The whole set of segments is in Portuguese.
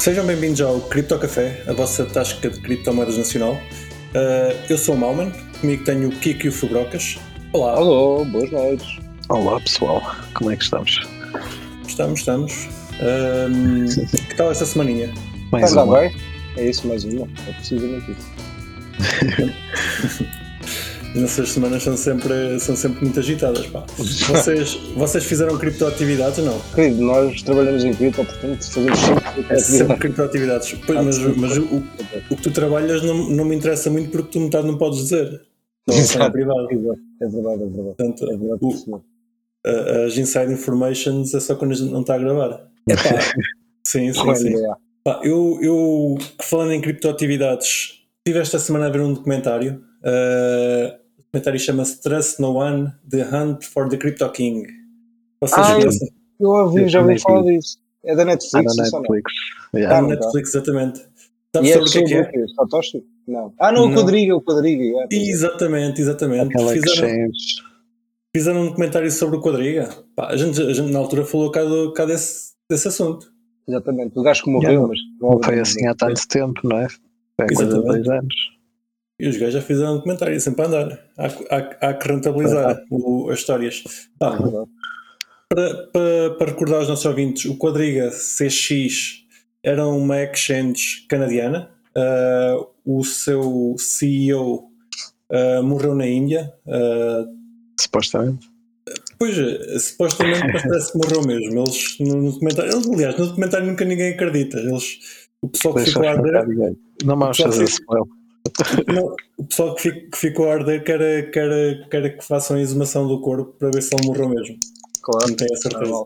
Sejam bem-vindos ao Cripto Café, a vossa tasca de criptomoedas nacional. Uh, eu sou o Malman, comigo tenho o Kiko e o Fubrocas. Olá. Alô, boas noites. Olá pessoal, como é que estamos? Estamos, estamos. Um, que tal essa semaninha? Mais Está uma. bem? É isso, mais uma. É precisamente isso. As nossas semanas são sempre, são sempre muito agitadas. Pá. Vocês, vocês fizeram criptoatividades ou não? Querido, nós trabalhamos em cripto, portanto fazemos sempre é sempre criptoatividades. Pois, mas, mas o, o, que tu trabalhas não, não me interessa muito porque tu metade não podes dizer. Não, Exato. é privado. É verdade, é verdade. Portanto, é verdade o, as inside informations é só quando a gente não está a gravar. É pá. sim, sim, sim. Pá, eu, eu, falando em criptoatividades, estive esta semana a ver um documentário. Uh, documentário chama-se Trust No One: The Hunt for the Crypto King. Vocês ah, conhecem? Eu ouvi, já ouvi falar disso. É da Netflix. É da Netflix. Yeah. É da Netflix, exatamente. Sabes e é sobre o que é que é? Satoshi? Não. Ah, não, o Quadriga, o Quadriga. Yeah. Exatamente, exatamente. fizeram, fizeram um documentário sobre o Quadriga. A, gente, a gente na altura falou cá, do, cá desse, desse assunto. Exatamente, o gajo que morreu, yeah. mas não foi assim há tanto tempo, não é? Foi há dois anos. E os gajos já fizeram um documentário, sempre a andar. Há, há, há que rentabilizar o, as histórias. Ah, para, para, para, recordar aos nossos ouvintes, o Quadriga CX era uma exchange canadiana. Uh, o seu CEO uh, ah, morreu na Índia. Uh, supostamente. Pois, supostamente parece que morreu mesmo. Eles no, no documentário, eles, aliás, no documentário nunca ninguém acredita. Eles, o pessoal que ficou a arder. Não vamos fazer spoiler. Não, o pessoal que, fico, que, ficou a arder quer, quer, quer que façam a exumação do corpo para ver se ele morreu mesmo. Claro. Não tenho a certeza.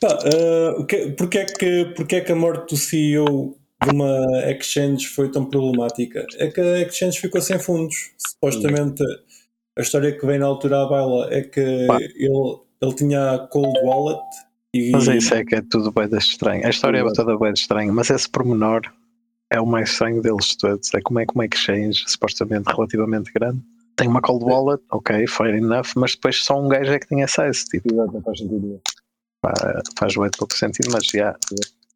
Pá, uh, que, porque, é que, porque é que a morte do CEO de uma exchange foi tão problemática? É que a exchange ficou sem fundos. Supostamente a história que vem na altura à baila é que ele, ele tinha cold wallet e... Mas isso é que é tudo bem estranho. A história é toda bem estranha, mas esse pormenor é o mais estranho deles todos. É como é que uma exchange supostamente relativamente grande tem uma cold wallet, ok, fair enough, mas depois só um gajo é que tem acesso. Tipo, Exato, faz sentido. Pá, faz muito pouco sentido, mas já.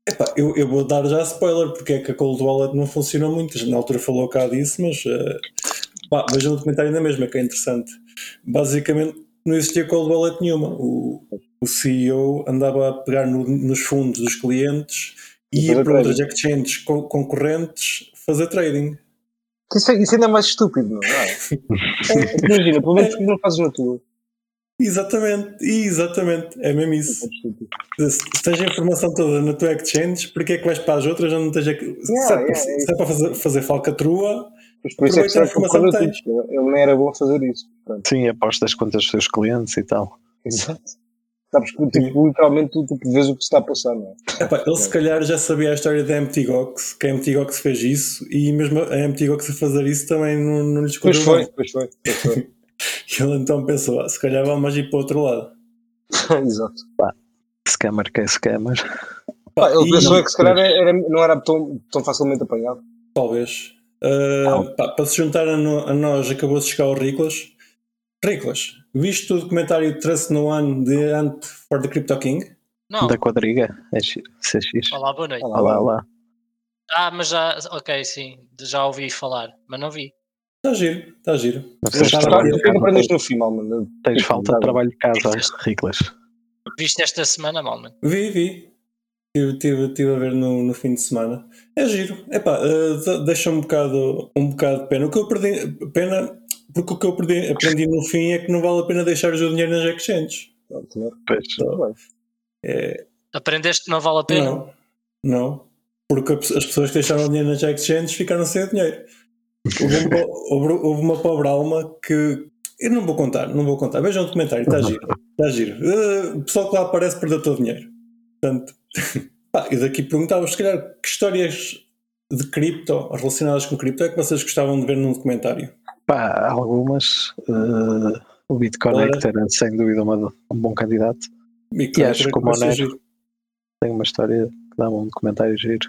Epá, eu, eu vou dar já spoiler porque é que a cold wallet não funciona muito. Na altura falou cá disso, mas uh, pá, vejam o documentário na mesma, que é interessante. Basicamente não existia cold wallet nenhuma. O, o CEO andava a pegar no, nos fundos dos clientes e ia para outras exchanges concorrentes fazer trading. Isso, é, isso ainda é mais estúpido, não é? é imagina, pelo menos não fazes na tua. Exatamente, exatamente, é mesmo isso. É se tens a informação toda na tua exchange, porque é que vais para as outras onde não tens. Yeah, se, é, yeah, se é para fazer, fazer falcatrua, Mas por isso é que a informação que tens. Ele não era bom fazer isso. Portanto. Sim, apostas contra os teus clientes e tal. Exato. Sabes que tipo, literalmente tu, tu vês o que se está a passar, não é? Epá, ele se calhar já sabia a história da MTGOX, que a MTGOX fez isso e mesmo a MTGOX a fazer isso também não, não lhes correu pois foi, pois foi, pois foi. e ele então pensou, ah, se calhar vamos ir para o outro lado. Exato. Pá, scammer que é scammer. Pá, ele pensou que se calhar era, não era tão, tão facilmente apanhado. Talvez. Uh, pá, para se juntar a, no, a nós acabou de chegar o Riclas Riclas, viste o documentário Trust No One de Ant for the Crypto King? Não. Da quadriga, é CX. Olá, boa noite. Olá, olá. olá. Ah, mas já, ok, sim, já ouvi falar, mas não vi. Está giro, está giro. O que aprendeste no final, mano? Tens falta de trabalho de casa, Riclas. Viste esta semana, Malman? Vi, vi. Estive, tive a ver no, no fim de semana. É giro. Epá, uh, deixa um bocado, um bocado de pena. O que eu perdi, pena porque o que eu aprendi, aprendi, no fim é que não vale a pena deixar o dinheiro nas exchanges. Então, é... Aprendeste que não vale a pena? Não, não. Porque as pessoas que deixaram o dinheiro nas exchanges ficaram sem o dinheiro. Houve uma, houve, houve uma pobre alma que. Eu não vou contar, não vou contar. Vejam o documentário, está giro. Está giro. Uh, o pessoal que lá aparece perdeu todo o dinheiro. Portanto, pá, e daqui perguntava, se calhar, que histórias de cripto, relacionadas com cripto, é que vocês gostavam de ver num documentário? Pá, algumas. Uh, o BitConnect era sem dúvida uma, um bom candidato. e acho que o Monero tem uma história que dá um documentário giro.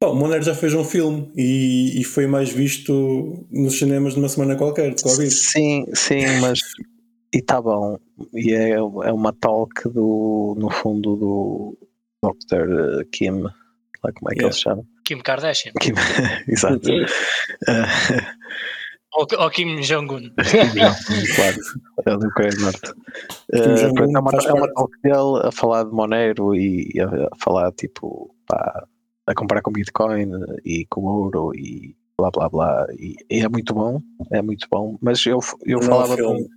Pá, o Monero já fez um filme e, e foi mais visto nos cinemas de uma semana qualquer, de Covid. Sim, sim, mas. E está bom. E é, é uma talk do, no fundo do, Dr. eh, Kim, lá como é que Yeah. ele se chama? Kim Kardashian. Kim, exato. Eh, Ou, ou Kim Jong-un. claro, é Norte. Pronto, é uma, é uma talk dele a falar de Monero e a, a falar tipo pá, a comparar com Bitcoin e com ouro e blá blá blá. E, e é muito bom, é muito bom. Mas eu, eu Não é falava filme.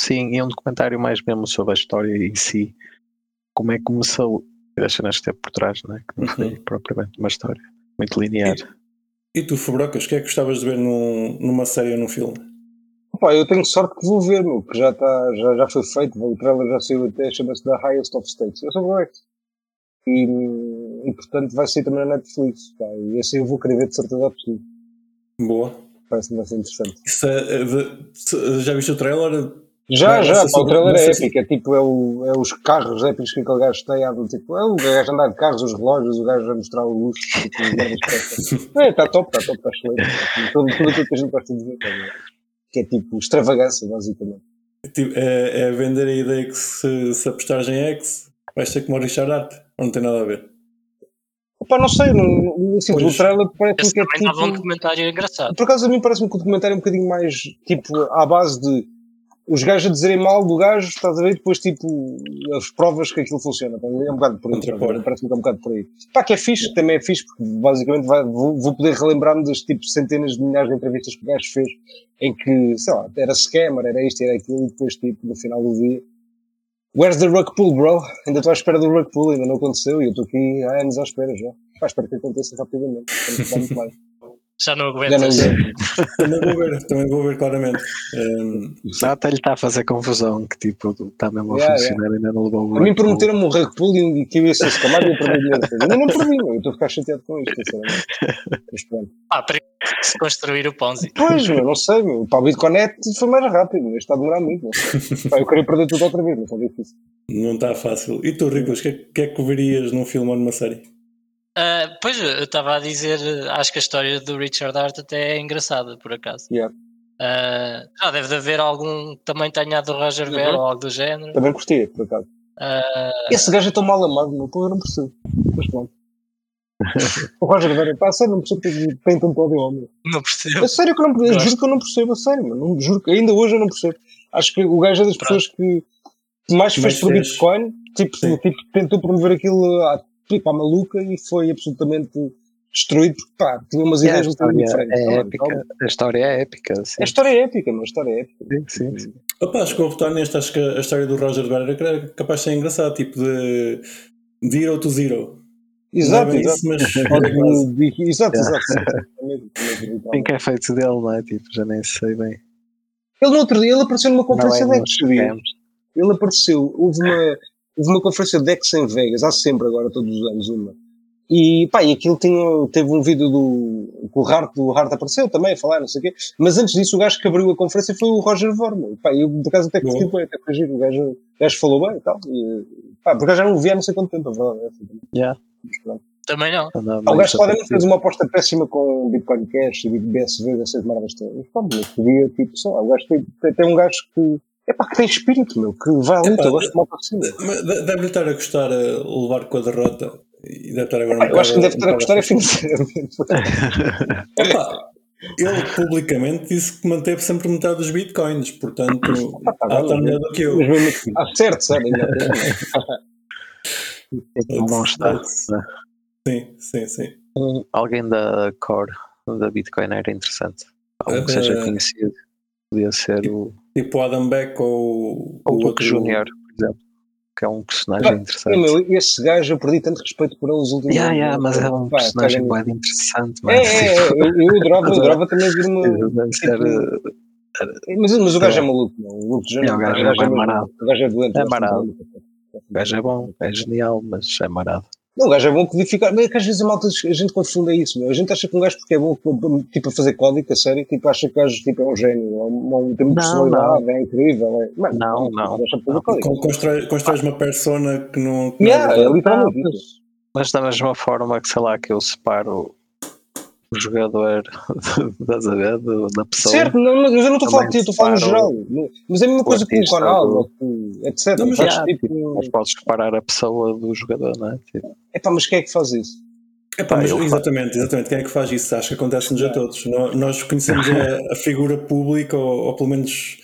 sim, e um documentário mais mesmo sobre a história em si, como é que começou que teve por trás, né? que não foi Uhum. propriamente uma história muito linear. E tu, Fubrocas, o que é que gostavas de ver num, numa série ou num filme? Pá, eu tenho sorte que vou ver, meu, que já, tá, já, já foi feito, o trailer já saiu até, chama-se The Highest of States. Eu sou correto. E, e portanto vai sair também na Netflix. Pá, e esse eu vou querer ver de certeza absoluta. Boa. Parece-me ser interessante. Isso é- é já viste o trailer? Já, já, pá, o trailer é épico. É tipo, é, o, é os carros épicos que aquele gajo tem. Tipo, é o gajo a andar de carros, os relógios, o gajo a mostrar o luxo. Tipo, que é, está top, está top, está excelente. Tudo, tudo aquilo que a gente gosta de ver. tá? Que é tipo extravagância, basicamente. Tipo, É, é vender a ideia que se, se apostares em X, vais ter como o Richard Art. Ou não tem nada a ver? Opa, não sei, não, assim, Pois. o trailer parece Esse que é dava um tipo. documentário engraçado. Por acaso a mim parece-me que o documentário é um bocadinho mais tipo à base de os gajos a dizerem mal do gajo, estás a ver? Depois, tipo, as provas que aquilo funciona. ver? É um bocado por aí. Ver? Parece-me que é um bocado por aí. Pá, que é fixe, também é fixe, porque basicamente vai- vou, vou poder relembrar-me das tipo centenas de milhares de entrevistas que o gajo fez, em que, sei lá, era scammer, era isto, era aquilo, e depois, tipo, no final do dia. Where's the rug pull, bro? Ainda estou à espera do rug pull, ainda não aconteceu, e eu estou aqui há anos à espera já. Pá, espero que aconteça rapidamente. Muito mais. Já não Já não aguentas. Também vou ver, também vou ver claramente. Um, Não, até lhe está a fazer confusão, que tipo, está mesmo a Yeah, funcionar, ainda não levou o A mim prometeram-me um rug pull e que eu ia ser escamado e ia perder dinheiro. Ainda não perdi. Eu estou a ficar chateado com isto, sinceramente. Mas pronto. Ah, para se construir o Ponzi. Pois, meu, não sei, meu. Para o Bitconet foi mais rápido, mas está a demorar muito. Pá, eu queria perder tudo outra vez, mas está difícil. não está fácil. E tu, Ricos, o que, é- que é que verias num filme ou numa série? Ah, pois, eu estava a dizer, acho que a história do Richard Hart até é engraçada, por acaso. Yeah. Ah, já deve de haver algum que também tenha do Roger Uhum. ou algo do género. Também curtia, por acaso. Ah, Esse gajo é tão mal amado, meu. Eu não percebo. Mas pronto. O Roger Vera, pá, sério, não percebo porque tem tanto ódio ao meu. não percebo. É sério que eu não percebo. Juro que eu não percebo, a sério, mano. Juro que ainda hoje eu não percebo. Acho que o gajo é das Pronto. pessoas que que mais fez fez. Bitcoin, tipo, tipo, tentou promover aquilo à, tipo, à maluca e foi absolutamente destruído porque, pá, tinha umas Yeah, a ideias um história diferentes. é épica. calma. A história é épica. Sim, A história é épica, mas a história é épica. sim, sim, sim. Opa, acho que vou votar neste. Acho que a história do Roger Ver era capaz de ser engraçado, tipo de zero to zero. Exato, é exato. isso, mas é Exato, exato. sim. É é então. Que é feito dele, não é? Tipo, já nem sei bem. Ele no outro dia, ele apareceu numa conferência Não é de. Ele apareceu, houve uma, houve uma conferência de X em Vegas, há sempre agora, todos os anos, uma. E pá, e aquilo tinha, teve um vídeo do. que o Hart, o Hart apareceu também a falar, não sei o quê. Mas antes disso, o gajo que abriu a conferência foi o Roger Vorman. Pá, e eu por acaso até curti Boa. bem, até foi giro. O gajo, o gajo falou bem e tal. E, pá, porque já não o vi há não sei quanto tempo, a verdade é. Yeah. Mas. Também não. Ah, o mais gajo claramente fez uma aposta péssima com Bitcoin Cash e BSV, essas merdas todas. Mas pá, mas podia, tipo, sei lá, o gajo tem, tem, tem um gajo que. É pá, que tem espírito, meu, que vai à luta, Epá, eu gosto de mal para cima. Mas de- Deve-lhe estar a gostar a levar com a derrota e deve estar agora um Pá, eu acho que deve estar a gostar é financeiramente. Epá, ele publicamente disse que manteve sempre metade dos bitcoins, portanto, tá há bem, está melhor do que eu. Ah, certo, certo. ainda tem. Um bom estado. né? Sim, sim, sim. Alguém da Core, da Bitcoin, era interessante. Alguém que Eh, seja conhecido. Podia ser o, Tipo o Adam Beck ou ou o Luke Junior, por exemplo. Que é um personagem Pá, interessante. É, meu, esse gajo eu perdi tanto respeito por ele nos últimos Yeah, anos. yeah, mas é um Pá, personagem bem interessante, É, mano. é, é, eu, adorava, eu adorava também. Deve ser, tipo, eh, Mas, mas o gajo é maluco, não. O Luke Jr. É, o gajo é bem mesmo- marado. O gajo é doente. É gosto marado. o gajo é bom, é genial, mas é marado. Não, o gajo é bom podia ficar. Mas é que às vezes a malta, a gente confunde isso, meu. A gente acha que um gajo porque é bom, tipo, a fazer código, a sério, tipo, acha que o gajo tipo, é um gênio, é um, tem muita Não, personalidade, é incrível. É... Mano, Não, não. Con- Constrói, constróis uma persona que não. que Yeah, não é verdade. literalmente isso. Mas da mesma forma que, sei lá, que eu separo jogador das a ver, da pessoa. Certo, não, mas eu não estou a falar de ti, estou a falar no geral. Mas é a mesma coisa com o canal, etc. Não, mas Faz já, tipo, Mas podes separar a pessoa do jogador, não é? Tipo, epá, mas quem é que faz isso? Epá, Ah, mas exatamente, exatamente. Quem é que faz isso? Acho que acontece-nos a todos. Nós conhecemos a, a figura pública, ou, ou pelo menos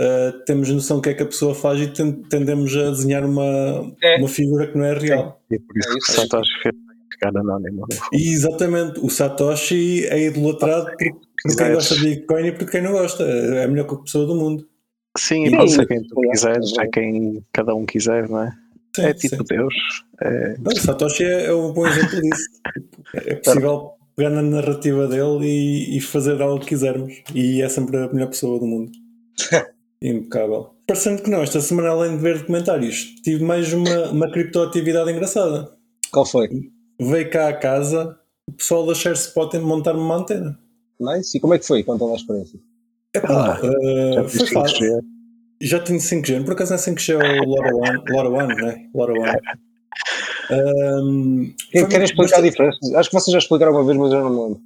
uh, temos noção do que é que a pessoa faz e ten- tendemos a desenhar uma, É. uma figura que não é real. e por isso É que isso. Ficar anónimo. fundo. E exatamente, o Satoshi é idolatrado por, por quem gosta de Bitcoin e por quem não gosta. É a melhor pessoa do mundo. Sim, e pode ser quem tu quiseres, é é quem cada um quiser, não é? Sim, é tipo sim. Deus. É, Não, o Satoshi é, é um bom exemplo disso. É possível pegar na narrativa dele e, e fazer algo que quisermos. E é sempre a melhor pessoa do mundo. Impecável. Parecendo que não, esta semana, além de ver documentários, tive mais uma, uma criptoatividade engraçada. Qual foi? Veio cá a casa o pessoal da ShareSpot em montar-me uma antena. Nice. E como é que foi? Conta lá a experiência. Epá, Ah, eh, já foi fácil. 5G. Já tenho 5G, por acaso não é 5G, é o Lora One, Lora One, né? Lora One. Um, Quem querem explicar a diferença? Acho que vocês já explicaram uma vez, mas eu não me lembro.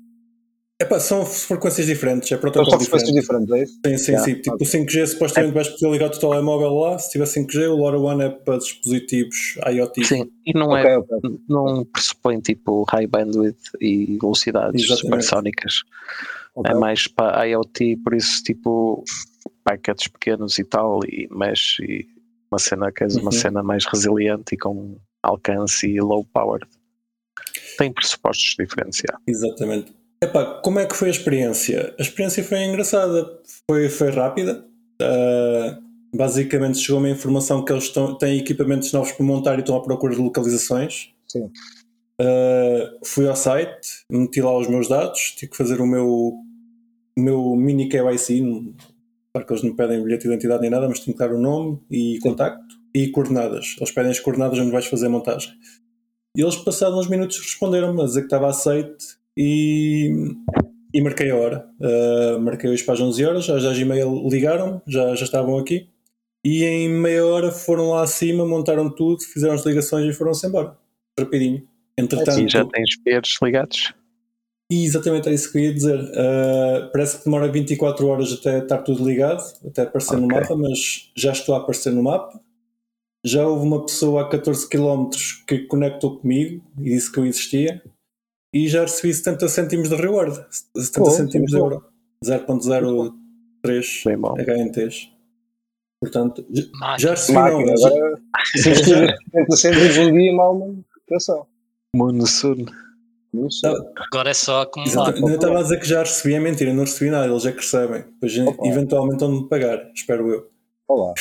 Epá, são frequências diferentes, é São protocolo frequências diferente. diferentes, é isso? Sim, sim, Yeah. sim. Tipo, o 5G supostamente vais poder ligar o teu telemóvel lá, se tiver 5G, o LoRa One é para dispositivos IoT. Sim, e não Ok, é, ok. não pressupõe tipo high bandwidth e velocidades Exatamente. supersónicas. É mais para IoT, por isso tipo packets pequenos e tal, e mesh e uma cena que é uma Uhum. cena mais resiliente e com alcance e low power. Tem pressupostos diferentes, já. Exatamente. Epá, como é que foi a experiência? A experiência foi engraçada, foi, foi rápida. Ah, basicamente chegou-me a informação que eles estão, têm equipamentos novos para montar e estão à procura de localizações. Sim. Ah, fui ao site, meti lá os meus dados, tive que fazer o meu, o meu mini KYC. Claro que eles não pedem bilhete de identidade nem nada, mas tenho que dar o nome e contacto e coordenadas. Eles pedem as coordenadas onde vais fazer a montagem. E eles, passados uns minutos, responderam-me a dizer que estava aceite e, e marquei a hora. Uh, marquei hoje para as 11 horas, às 10 e meia ligaram já, já estavam aqui. E em meia hora foram lá acima, montaram tudo, fizeram as ligações e foram-se embora. Rapidinho. Entretanto, E já tens peers ligados? e exatamente é isso que eu ia dizer. Uh, parece que demora 24 horas até estar tudo ligado, até aparecer no Ok. mapa, mas já estou a aparecer no mapa. Já houve uma pessoa a 14 km que conectou comigo e disse que eu existia. E já recebi 70 cêntimos de reward. 70 Pô, cêntimos de euro. 0.03 Bem bom. HNTs. Portanto, Máquina. já recebi não, Máquina, já- agora se investir 70 cêntimos um dia, mal, mano. Atenção. Não sei. Tá. Agora é só acumular. Eu estava a dizer que já recebi, é mentira, não recebi nada, eles é que recebem. Depois Opa. eventualmente vão-me pagar, espero eu. Olá.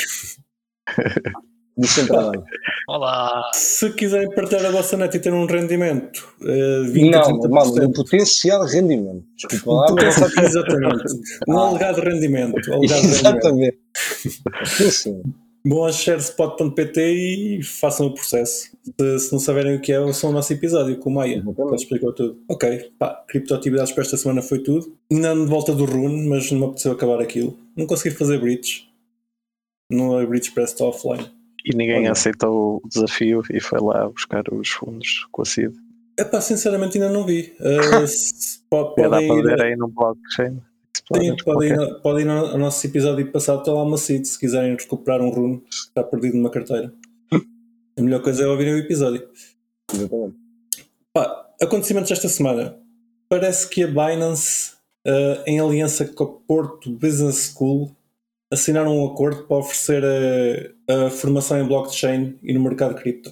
Descentralizado. Olá. Se quiserem partilhar a vossa net e ter um rendimento, eh, 20 a Não, 30%. o potencial rendimento. Desculpa lá, Um mas potencial- Exatamente. Um Ah. alegado rendimento. Alegado rendimento. Exatamente. Sim, sim. Bom a sharespot.pt e façam o processo. Se, se não saberem o que é, ouçam o nosso episódio com o Maia. Ele explicou tudo. Ok, pá, criptoatividades para esta semana foi tudo. Ainda de volta do Rune, mas não me apeteceu acabar aquilo. Não consegui fazer bridge. Não é bridge para estar offline. E ninguém Olha. aceitou o desafio e foi lá buscar os fundos com a CID. Epá, sinceramente ainda não vi. Uh, se- po- Já dá podem para ir, ver aí no blockchain. sim, Explorer podem ir, podem ir ao nosso episódio passado, está lá uma seed, se quiserem recuperar um rune que está perdido numa carteira. A melhor coisa é ouvirem o episódio. Exatamente. Pá, acontecimentos desta semana. Parece que a Binance, uh, em aliança com a Porto Business School, assinaram um acordo para oferecer a, a formação em blockchain e no mercado cripto.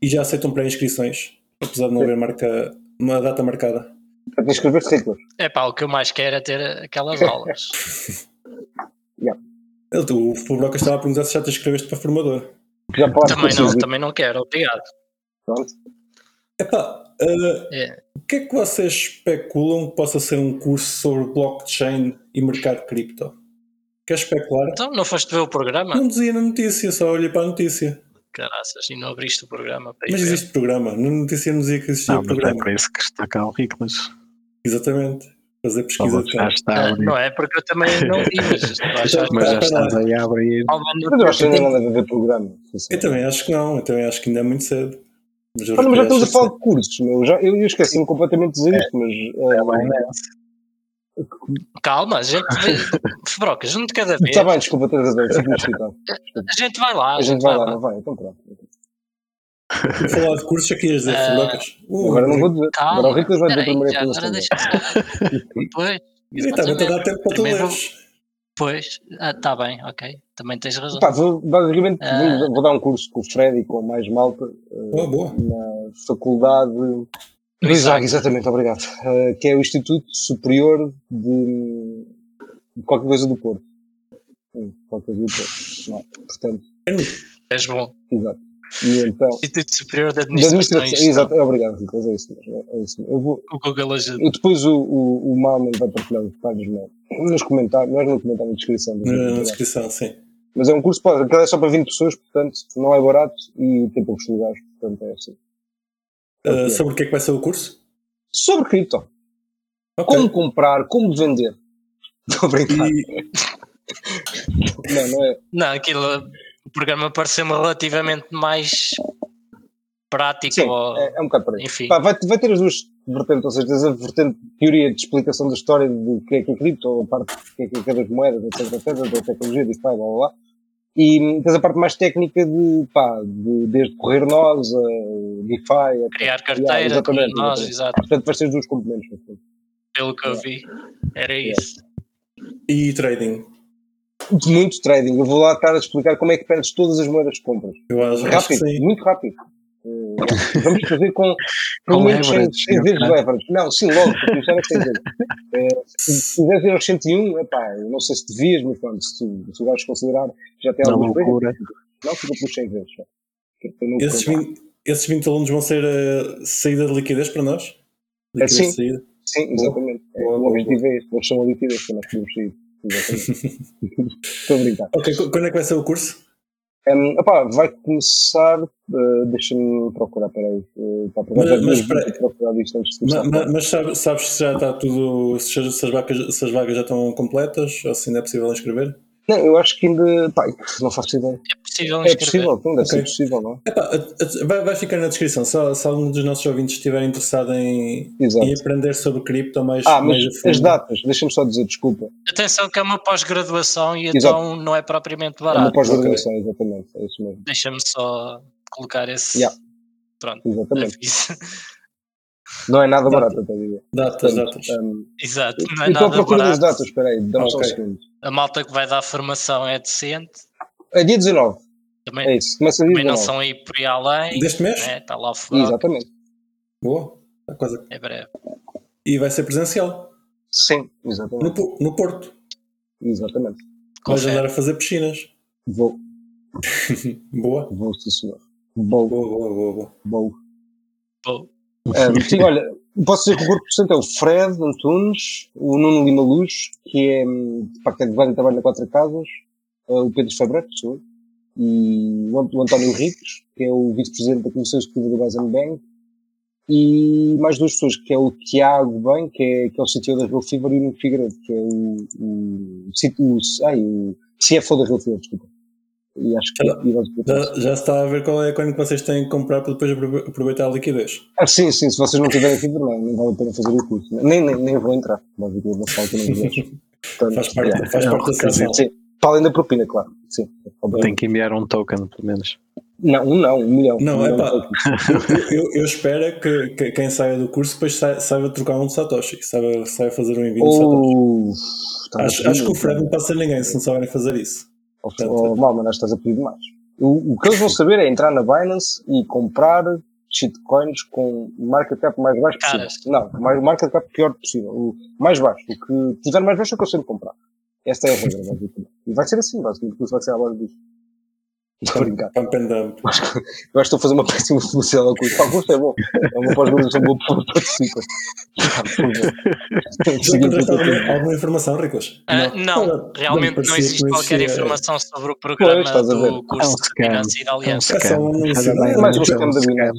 E já aceitam pré-inscrições, apesar de não haver marca, uma data marcada. Para te inscrever-te, Hitler. É pá, o que eu mais quero é ter aquelas aulas. Ele, o Fulbroca estava a perguntar se já te inscreveste para formador. Já falaste também não, também não quero, obrigado. Pronto. Epá, uh, É. o que é que vocês especulam que possa ser um curso sobre blockchain e mercado cripto? Quer especular? Então não foste ver o programa? Não dizia na notícia, só olhei para a notícia. Caraças, e não abriste o programa para ir Mas ver. existe programa. Na notícia não dizia que existia Não, é programa. para isso que está cá o Riclas. Exatamente. Fazer pesquisa de Já campo. está Ah, abrir. não é porque eu também não vi, mas já lá. estás aí a abrir. Mas eu acho que ainda não deve haver programa. Eu também acho que não. Eu também acho que ainda é muito cedo. Mas Ah, não, mas já estamos a falar de cursos, meu. Já, eu, eu esqueci-me completamente de dizer isto, mas. É eh, bem nessa. Calma, a gente. Brocas, um de cada vez. Está bem, desculpa, tens razão. A gente vai lá. A gente vai lá, não vai? Então pronto. sim. falar de cursos é que ias dizer, Ah, Fubrocas. Uh, Agora não vou dizer. Calma. Agora o Ricas vai dizer primeiro já, a agora informação. deixa Pois. E também te a dar tempo para tu vou- leres. Pois, está bem, ok. Também tens razão. Pá, vou, basicamente Ah. vou, vou dar um curso com o Fred e com mais malta Boa, boa. na faculdade Isaac. Isaac, exatamente, obrigado. Eh, que é o Instituto Superior de, de qualquer coisa do Porto. Sim, qualquer coisa do Porto. Não, portanto, És bom. exato. E então. Instituto Superior de Administração. administração, exato, obrigado, Ricas, é isso mesmo. É isso mesmo. Eu vou, O Google ajuda. depois o, o, o Malman vai partilhar os detalhes no- nos comentários, não é no comentário, na descrição. Na, descrição, sim. Mas é um curso, pode, aquilo é só para 20 pessoas, portanto não é barato e tem poucos lugares, portanto é assim. Uh, sobre o que é que vai ser o curso? Sobre cripto, Ok. como comprar, como vender. Estou a brincar. E, Não, não é. Não, aquilo. O programa pareceu-me relativamente mais prático. Sim, ou- é, é um bocado para aí. Enfim. Pá, vai, vai ter as duas vertentes, ou seja, a vertente de teoria de explicação da história do que é que é cripto, ou a parte do que é que é cada moedas, etc, etc, da tecnologia, disso, blá, blá, blá. E tens a parte mais técnica de, pá, de, desde correr nós, a DeFi, etc. Criar carteira, exatamente, como nós, exatamente. exato. Portanto, vais ter as duas componentes. Pelo que eu vi. Era Yeah. isso. e trading. Muito trading. Eu vou lá estar a explicar como é que perdes todas as moedas que compras. Eu acho, Rápido, sim. muito rápido. Eh, vamos fazer com pelo Com menos 100 leverage, 100 vezes ok. leverage. Não, sim, logo, para começar a 100 vezes. Eh, Se se quiseres ir aos 101, epá, eu não sei se devias, mas pronto, se tu, se tu vais considerar, já tem coisas. loucura. Não, fica pelos 100 vezes. Que é Esses contar. 20, esses 20 alunos vão ser a saída de liquidez para nós? É, Liquidez sim. de saída? Sim, exatamente. É, Boa, o boa, objetivo é esse. Eles são a liquidez para nós podermos sair. Exatamente. Estou a brincar. Ok, qu- quando é que vai ser o curso? Um, opá, vai começar. eh, Deixa-me procurar, peraí. Uh, para Mas- mas mas, espera- procurar isto antes de Ma- começar. ma- Mas, sabes, sabes se já está tudo. Se, as- se as vagas, se as vagas já estão completas ou se ainda é possível inscrever? Não, eu acho que ainda. Pá, não faço ideia. É possível É possível, não deve Ok. ser possível, não é? Epá, vai, vai ficar na descrição. Se, se algum dos nossos ouvintes estiver interessado em, em aprender sobre cripto mais, Ah, mais mas as datas, deixa-me só dizer, desculpa. Atenção que é uma pós-graduação e Exato. então não é propriamente É uma barato. pós-graduação, exatamente. É isso mesmo. Deixa-me só colocar esse. Yeah. Pronto. Exatamente. Não é nada Data. barato, até diria. datas, um, Exato. Não é eu estou à nada procura das barato. datas, espera aí, dá-me só um Ok. segundo. A malta que vai dar formação é decente. É dia 19, Também, é isso. Começa dia também não 19. são aí por aí além. Deste mês? né? Está lá o FUAP, Exatamente. Boa. Está quase. é breve. E vai ser presencial. Sim, exatamente. No, no Porto. Exatamente. Vais Confere. andar a fazer piscinas. Vou, Boa. vou, sim, senhor. Vou, Boa, boa, boa, boa. vou. Sim, olha, posso dizer que o corpo porcento é o Fred Antunes, o Nuno Lima Luz, que é, hum, pá, que é de vários trabalho na Quatro Casas, uh, o Pedro Fabreto, sou e o, Ant- o António Ricos, que é o vice-presidente da Comissão Executiva do Bison Bank, e mais duas pessoas, que é o Tiago Bem, que é, que é o CTO da Real Fever, e o Nuno Figueiredo, que é o, o, o, o, ai, o CFO da Real Fever, desculpa. E acho que Já- é. Já, já se está a ver qual é quando vocês têm que comprar para depois aprove- aproveitar a liquidez. Ah, sim, sim, se vocês não tiverem Fever, não, não vale a pena fazer o curso. Nem, nem, nem vou entrar, basicamente, que não quiseres. Portanto, Faz parte, yeah. faz é parte da seleção. Sim, para além da propina, claro. Sim. Tem que enviar um token, pelo menos. Não, um não, um milhão. Não, um é pá. Eu, eu espero é que, que quem saia do curso depois sa- saiba trocar um de Satoshi, saiba, saiba fazer um envio de Satoshi. Ou. estás a Acho, acho que o Fred não pode ser ninguém se não souberem fazer isso. Oh, oh, mal, mas estás a pedir demais. O, o que eles vão saber é entrar na Binance e comprar shitcoins com market cap mais baixo possível. Não, mais market cap pior possível. O mais baixo. O que tiver mais baixo é o que eu sempre comprar. Esta é a regra, basicamente. E vai ser assim, basicamente, isso vai ser à base disso. Estou a brincar. Pump and dump. Eu acho que estou a fazer uma péssima publicidade ao curso. Pá, o curso é bom. É uma pós-graduação boa, por favor, participa. Eu alguma, informação, Riclas? Ah, não, Ora, realmente me não parecia existe que qualquer informação sobre o programa estás a ver. do curso É um de. Finanças e da É um. É só um anúncio. Não é? mais um é.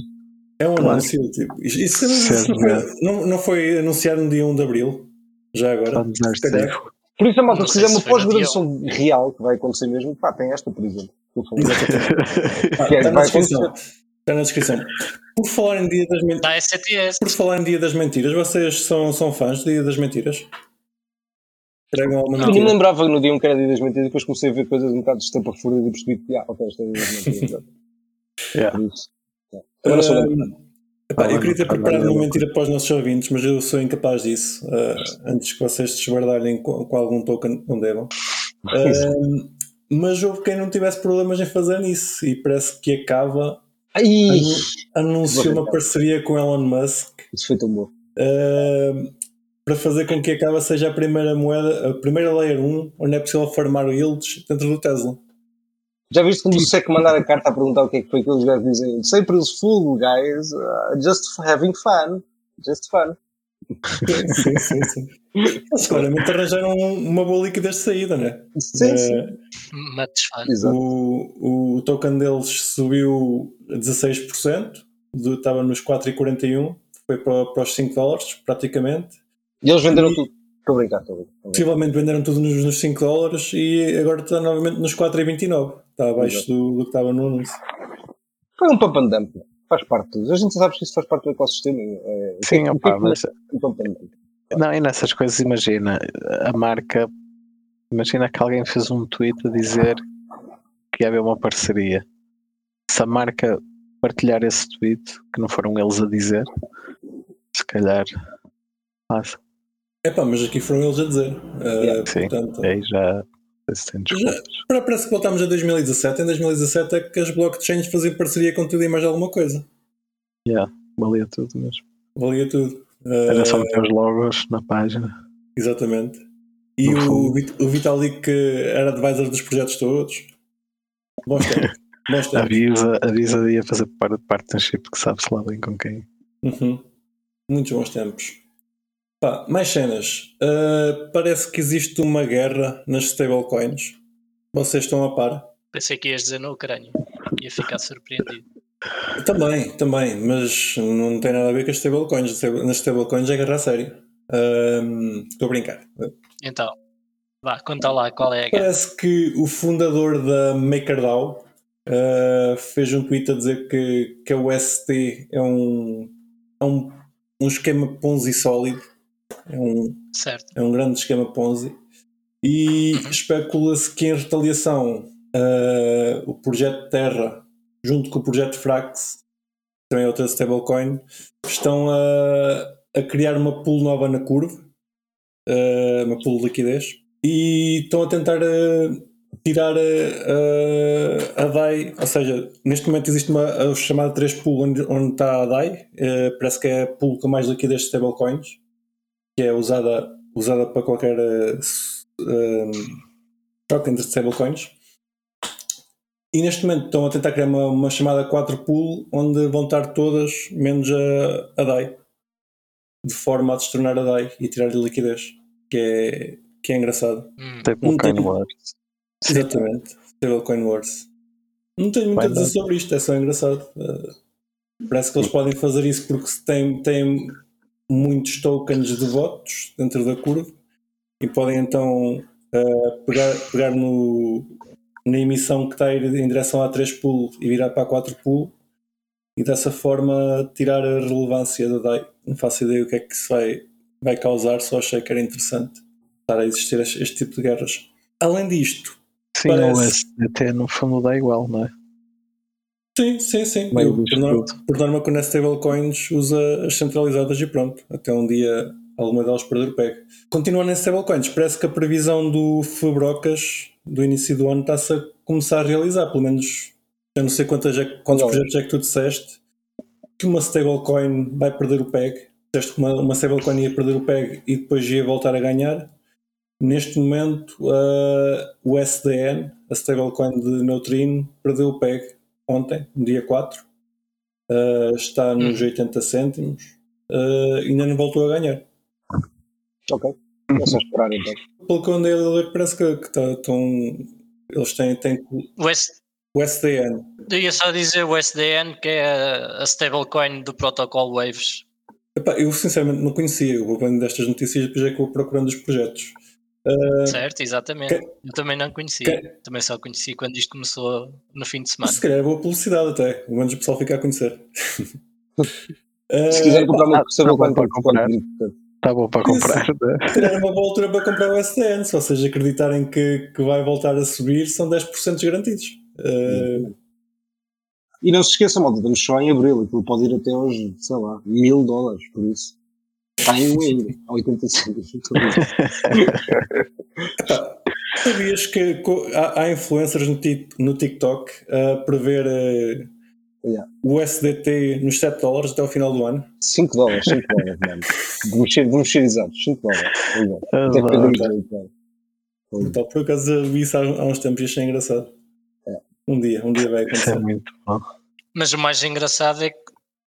É um Claro. anúncio. Tipo, isso, não, foi, não, não foi anunciado no dia 1 de Abril? Já agora? Pode dar. Por isso, a malta, se quiser uma pós-graduação real, que vai acontecer mesmo, pá, tem esta, por exemplo. que. Ah, é, está na vai descrição. acontecer. Está na descrição. Por falar em Dia das Mentiras. Por falar em Dia das Mentiras, vocês são, são fãs do Dia das Mentiras? Tragam alguma Eu me lembrava no dia um que era dia das mentiras, depois comecei a ver coisas um bocado de estampa fúria e percebi que, ah, ok, isto é dia das mentiras. Yeah. Por isso. yeah. Também não sou lembrado. Epá, eu queria ter preparado uma mentira para os nossos ouvintes, mas eu sou incapaz disso. ah, antes que vocês desbardalhem com, com algum token, não devam. Ah, mas houve quem não tivesse problemas em fazer isso e parece que acaba Ai, anunciou uma parceria com Elon Musk isso foi tão bom. uh, para fazer com que a Cava seja a primeira moeda, a primeira layer 1 onde é possível farmar yields dentro do Tesla. Já viste como o SEC mandar a carta a perguntar o que é que foi que os gajos dizem? Sempre os full, guys. uh, just having fun. Just fun. sim, sim, sim. Eles claramente arranjaram uma boa liquidez de saída, né? Sim, sim. Uh, fã. Exato. o, o token deles subiu a 16%, do- estava nos 4,41, foi para, para os 5 dólares praticamente. E eles venderam E- tudo. Estou a brincar, estou a brincar. Possivelmente venderam tudo nos, nos 5 dólares e agora está novamente nos 4,29. Está abaixo do, do que estava no anúncio. Foi um pump and dump. Faz parte. A gente sabe que isso faz parte do ecossistema. É, Sim, o que é opá, que mas um pump and dump? não, e nessas coisas imagina, a marca, imagina que alguém fez um tweet a dizer que ia haver uma parceria. Se a marca partilhar esse tweet, que não foram eles a dizer, se calhar passa. Epá, mas aqui foram eles a dizer. Uh, Yeah, sim. portanto, Aí já se. Para- Parece que voltámos a 2017. Em 2017 é que as blockchains faziam parceria com tudo e mais alguma coisa. Valia tudo mesmo. Valia tudo. Era só Uh, meter os logos na página. exatamente. E o, o Vitalik que era advisor dos projetos todos. Bons tempos. Bons tempos. Avisa, avisa ia fazer parte de partnership que sabe-se lá bem com quem. Uhum. Muitos bons tempos. Pá, mais cenas. Uh, parece que existe uma guerra nas stablecoins. Vocês estão a par? Pensei que ias dizer na Ucrânia. Ia ficar surpreendido. Também, também, mas não tem nada a ver com as stablecoins. Nas stablecoins é guerra a sério. Ahm, Estou a brincar. Então, vá, conta lá qual é a guerra. Parece que o fundador da MakerDAO uh, fez um tweet a dizer que, que a UST é um, é um, um esquema Ponzi sólido. É um, Certo. é um grande esquema Ponzi. E especula-se que em retaliação uh, o projeto Terra, junto com o projeto Frax, que também é outra stablecoin, estão a, a criar uma pool nova na curva, uh, uma pool de liquidez, e estão a tentar uh, tirar a, a, a DAI, ou seja, neste momento existe uma a chamada 3 pool onde, onde está a DAI, uh, parece que é a pool com mais liquidez de stablecoins, que é usada, usada para qualquer uh, s- um, troca entre stablecoins. E neste momento estão a tentar criar uma, uma chamada 4 pool onde vão estar todas menos a, a DAI, de forma a destornar a DAI e tirar-lhe liquidez, que é, que é engraçado. Hum, Stablecoin tem- Wars. Exatamente. Stablecoin Wars. Não tenho muito Vai a dizer dar. sobre isto, é só engraçado. Uh, parece que eles podem fazer isso porque se têm, têm muitos tokens de votos dentro da curva e podem então uh, pegar, pegar no, na emissão que está a ir em direção à 3 pool e virar para a 4 pool e dessa forma tirar a relevância da DAI. Não faço ideia o que é que isso vai, vai causar, só achei que era interessante estar a existir este, este tipo de guerras. Além disto, Sim, Parece- SDT no fundo dá igual, não é? Sim, sim, sim. Eu, por, norma, por norma, quando é stablecoins, usa as centralizadas e pronto. Até um dia alguma delas perder o PEG. Continuando em stablecoins, parece que a previsão do Fubrocas do início do ano está-se a começar a realizar. Pelo menos, eu não sei quantas é, quantos projetos é que tu disseste que uma stablecoin vai perder o PEG. Disseste que uma, uma stablecoin ia perder o PEG e depois ia voltar a ganhar. Neste momento, uh, o SDN, a stablecoin de Neutrino, perdeu o PEG ontem, dia 4. Uh, está nos Hum. 80 cêntimos. Uh, ainda não voltou a ganhar. Ok. É só esperar então. Pelo que eu andei a ler, parece que, que tá- estão. Eles têm, têm o S- o SDN. eu ia só dizer o SDN, que é a, stablecoin do protocolo Waves. Epá, eu sinceramente não conhecia. Eu vou vendo destas notícias e depois é que vou procurando os projetos. Uh, certo, exatamente. Que, eu também não conhecia. Que, também só conheci quando isto começou no fim de semana. Se calhar é boa publicidade até, pelo menos o pessoal fica a conhecer. Se quiser comprar uma pessoa, tá para comprar. Está bom para comprar. Se calhar é uma boa altura para comprar o STN. Se vocês acreditarem que, que vai voltar a subir, são 10% garantidos. Uh, e não se esqueçam, malta, estamos só em abril, aquilo pode ir até hoje, sei lá, mil dólares, por isso. Está em um ainda, a 85. Sabias que há, influencers no, TikTok a prever uh, yeah. o SDT nos 7 dólares até o final do ano? 5 dólares, 5 dólares, mano. Ser exatos, 5 dólares. Ah, até para então, por acaso vi isso há, há uns tempos e achei engraçado. É. Um dia, um dia vai acontecer. é muito bom. Mas o mais engraçado é que,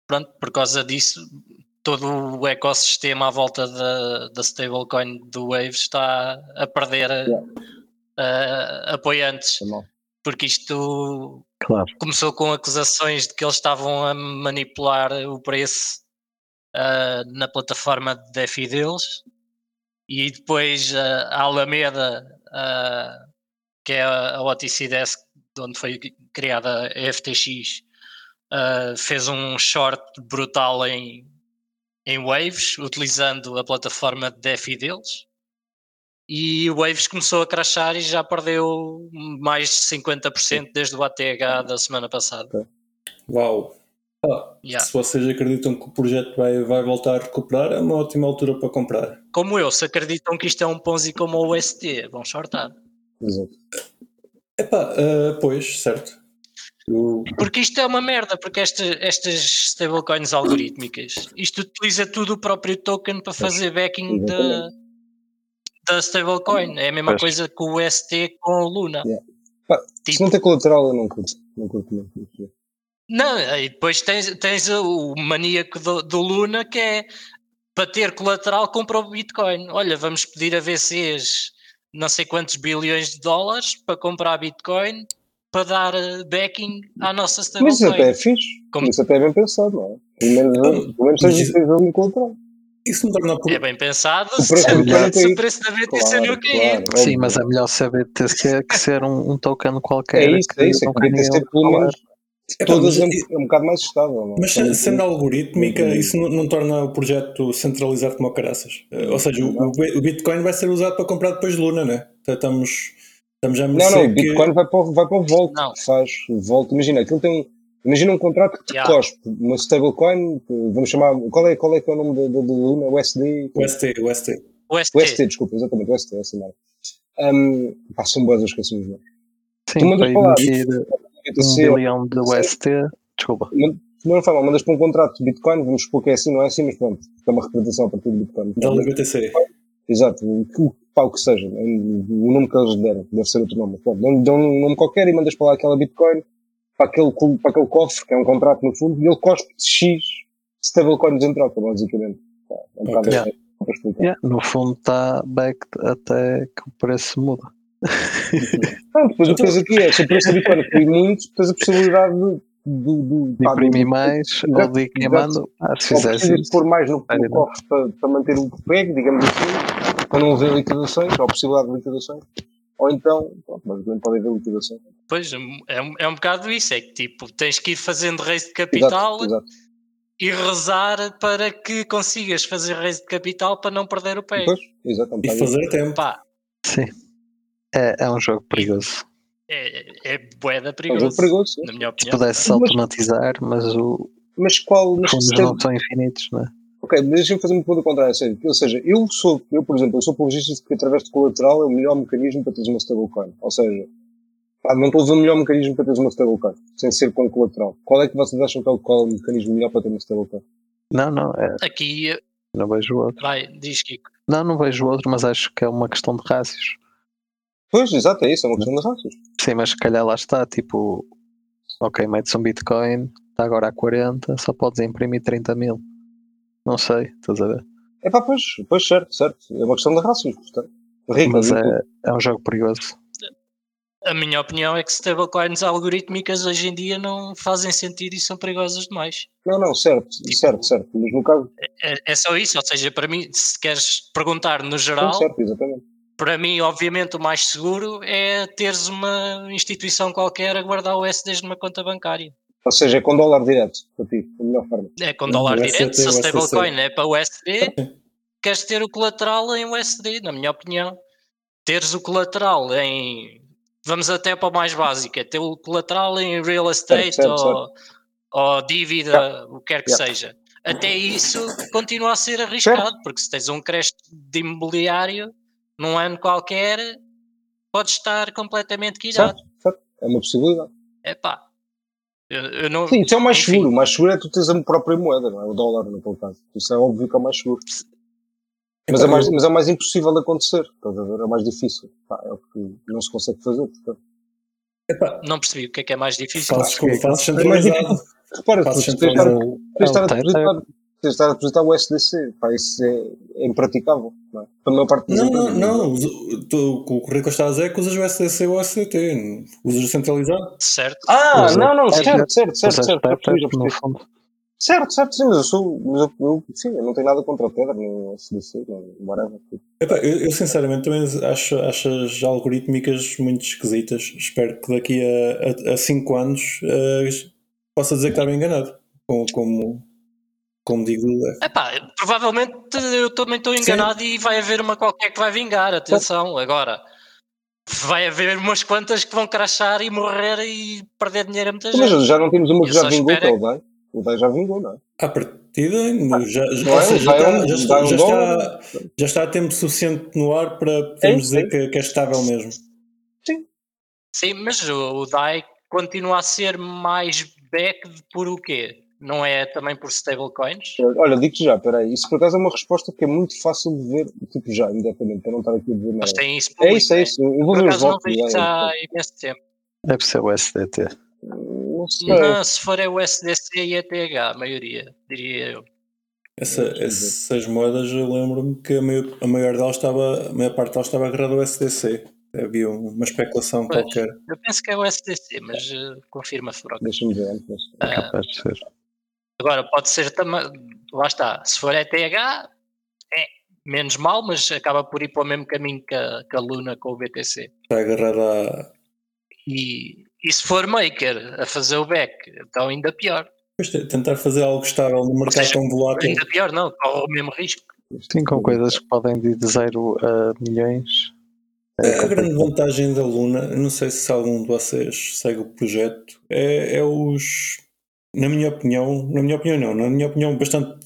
pronto, por causa disso, todo o ecossistema à volta da, da stablecoin do Waves está a perder yeah. uh, apoiantes. Porque isto claro. começou com acusações de que eles estavam a manipular o preço uh, na plataforma de DeFi deles e depois uh, a Alameda, que é a OTC Desk, de onde foi criada a FTX, fez um short brutal em, em Waves, utilizando a plataforma de DeFi deles. E o Waves começou a crashar e já perdeu mais de 50% desde o ATH da semana passada. Uau! Ah, yeah. Se vocês acreditam que o projeto vai, vai voltar a recuperar, é uma ótima altura para comprar. Como eu, se acreditam que isto é um Ponzi como o UST, vão shortar. Exato. Epá, uh, pois, certo. Porque isto é uma merda, porque esta, estas stablecoins algorítmicas, isto utiliza tudo o próprio token para fazer backing da, da stablecoin. É a mesma pois. coisa que o UST com o Luna. Yeah. Pá, tipo, se não tem colateral, eu não curto. Não curto muito. Não, e depois tens, tens o maníaco do, do Luna que é para ter colateral compra o Bitcoin. Olha, vamos pedir a VCs não sei quantos bilhões de dólares para comprar Bitcoin para dar eh, backing à nossa stablecoin. Mas isso até é fixe. Como... Isso até é bem pensado, não é? Pelo menos, pelo menos seja isso um controle. Isso não torna É bem pensado o preço, se, é melhor, se o preço da BTC claro, não cair. Claro, Sim, mas é melhor ser BTC que ser um, um token qualquer. É isso, é isso. É que BTC pelo menos é, todas é, é um bocado mais estável. Não? Mas sendo, sendo algorítmica, isso não, não, torna o projeto centralizado como caraças. Eh, ou seja, o, o, Bitcoin vai ser usado para comprar depois de Luna, né? Então, estamos Estamos já a não, não, o Bitcoin que... vai, para, o, vai para o Volt, não. faz Volt. Imagina, aquilo tem. Imagina um contrato que te yeah. cospe uma stablecoin, vamos chamar. Qual é, qual é, que é o nome da Luna? USD? UST, UST. UST. UST, desculpa, exatamente, UST, essa marca. Um, pá, são boas as canções, não Sim, tu mandas para lá. Um bilhão de UST, desculpa. Não fala, mandas para um contrato de Bitcoin, vamos supor que é assim, não é assim, mas pronto, é uma representação a partir do Bitcoin. Da BTC. Exato, o, pá, o que seja, o nome que eles deram, deve ser outro nome. Dão, dão um nome qualquer e mandas para lá aquela Bitcoin, para aquele, para aquele cofre, que é um contrato no fundo, e ele cospe X stablecoins em troca, basicamente. É um okay. yeah. Yeah, no fundo está back até que o preço muda. Não, depois o que tens aqui é, se o preço da Bitcoin cair muito, tens a possibilidade de do, do, de imprimir mais ou de ir queimando. Ah, se fizer isso. pôr mais no, no cofre para, para manter o pego, digamos assim, para não haver liquidações, ou possibilidade de liquidações. Ou então, pronto, basicamente pode haver liquidações. Pois, é um, é um bocado isso, é que tipo, tens que ir fazendo raise de capital exato, exato. e rezar para que consigas fazer raise de capital para não perder o pé. Pois, exatamente. E fazer tempo. Pá. Sim. É, é um jogo perigoso é, é boeda perigoso, é perigoso na minha opinião. Se pudesse automatizar, mas o. Mas qual. Mas os não são infinitos, não é? Ok, deixa-me fazer um ponto contrário. Ou seja, eu sou, eu por exemplo, eu sou apologista de que através de colateral é o melhor mecanismo para teres uma stablecoin. Ou seja, pá, não estou a ver o melhor mecanismo para teres uma stablecoin, sem ser com colateral. Qual é que vocês acham que é o, qual é o mecanismo melhor para ter uma stablecoin? Não, não. É... Aqui. Não vejo outro. Vai, diz Kiko. Não, não vejo outro, mas acho que é uma questão de rácios. Pois, exato, é isso, é uma questão de rácios. Sim, mas se calhar lá está, tipo, ok, metes um Bitcoin, está agora a 40, só podes imprimir 30 mil. Não sei, estás a ver? É pá, pois, pois, certo, certo. É uma questão de rácios, portanto. Rico, mas é, é um jogo perigoso. A minha opinião é que stablecoins algorítmicas hoje em dia não fazem sentido e são perigosas demais. Não, não, certo, tipo, certo, certo. Mas no caso. É, é, só isso, ou seja, para mim, se queres perguntar no geral. Sim, certo, exatamente para mim, obviamente, o mais seguro é teres uma instituição qualquer a guardar o USDs numa conta bancária. Ou seja, é com dólar direto, para ti, a melhor forma. É com dólar o direto, se a stablecoin é para USD, queres ter o colateral em USD, na minha opinião. Teres o colateral em. Vamos até para o mais básico, é ter o colateral em real estate certo, ou, ou dívida, o que quer que Yeah. seja. Até isso continua a ser arriscado, porque se tens um crédito de imobiliário num ano qualquer, pode estar completamente quilhado. Certo, certo. É uma possibilidade. Epá. Eu, eu não, Sim, isso é o mais enfim, seguro. O mais seguro é tu teres a própria moeda, não é? O dólar, naquele caso. Isso é óbvio que é o mais seguro. Mas é, mais, mas é o mais impossível de acontecer. Estás a ver? É o mais difícil. Pá, é o que não se consegue fazer. Portanto. Epá, Não percebi o que é que é mais difícil. Fazes como fazes centralizado. Repara, tu tens de estar a depositar o SDC. Pá, isso é, é impraticável. Não é? Para a maior parte Não, não, não. tu- O que o Rico está a dizer é que usas o SDC ou o SDT. Usas o centralizado. Certo? Ah, não, não, certo, certo, certo, é certo. Certo, certo, sim, mas eu sou, mas eu, eu, sim, eu não tenho nada contra o Tether, nem o SDC, nem whatever. Epá, eu, eu sinceramente também acho, acho as algorítmicas muito esquisitas. Espero que daqui a 5 anos eh, possa dizer que estava enganado. Como, como, como digo, é. Epá, provavelmente eu também estou enganado e vai haver uma qualquer que vai vingar, atenção, agora vai haver umas quantas que vão crachar e morrer e perder dinheiro a muita Mas já não temos uma que já vingou, que é espero o DAI. O DAI já vingou, não é? à partida no- já, já, não é? seja, já está- já está- já está- já está a tempo suficiente no ar para podermos sim. dizer que, que é estável mesmo. Sim, mas o, o DAI continua a ser mais backed por o quê? Não é também por stablecoins? Olha, digo-te já, peraí. Isso por acaso é uma resposta que é muito fácil de ver, tipo já, imediatamente, para não estar aqui a dizer Mas nada. tem isso É público, isso, é isso. Eu vou Por ver os acaso não vi já, isso há imenso tempo. Deve ser o SDT. Não sei. Não, se for é o SDC e ETH, a maioria, diria eu. Essa, essas moedas eu lembro-me que a maior, a maior delas estava, a maior parte delas estava agarrada ao SDC. Havia uma especulação Pois. qualquer. Eu penso que é o SDC, mas eh, confirma-se. Deixa-me ver antes. mas- É capaz de ser. Agora, pode ser também. Lá está. Se for ETH, é menos mal, mas acaba por ir para o mesmo caminho que a, que a Luna com o BTC. Está agarrada a. E, e se for Maker a fazer o back, então ainda pior. Pois, tentar fazer algo estável no mercado seja, tão volátil. Ainda pior, não, corre o mesmo risco. Sim, com coisas que podem de de 0 a milhões. É A grande vantagem da Luna, não sei se algum de vocês segue o projeto, é, é os. Na minha opinião, na minha opinião não, na minha opinião bastante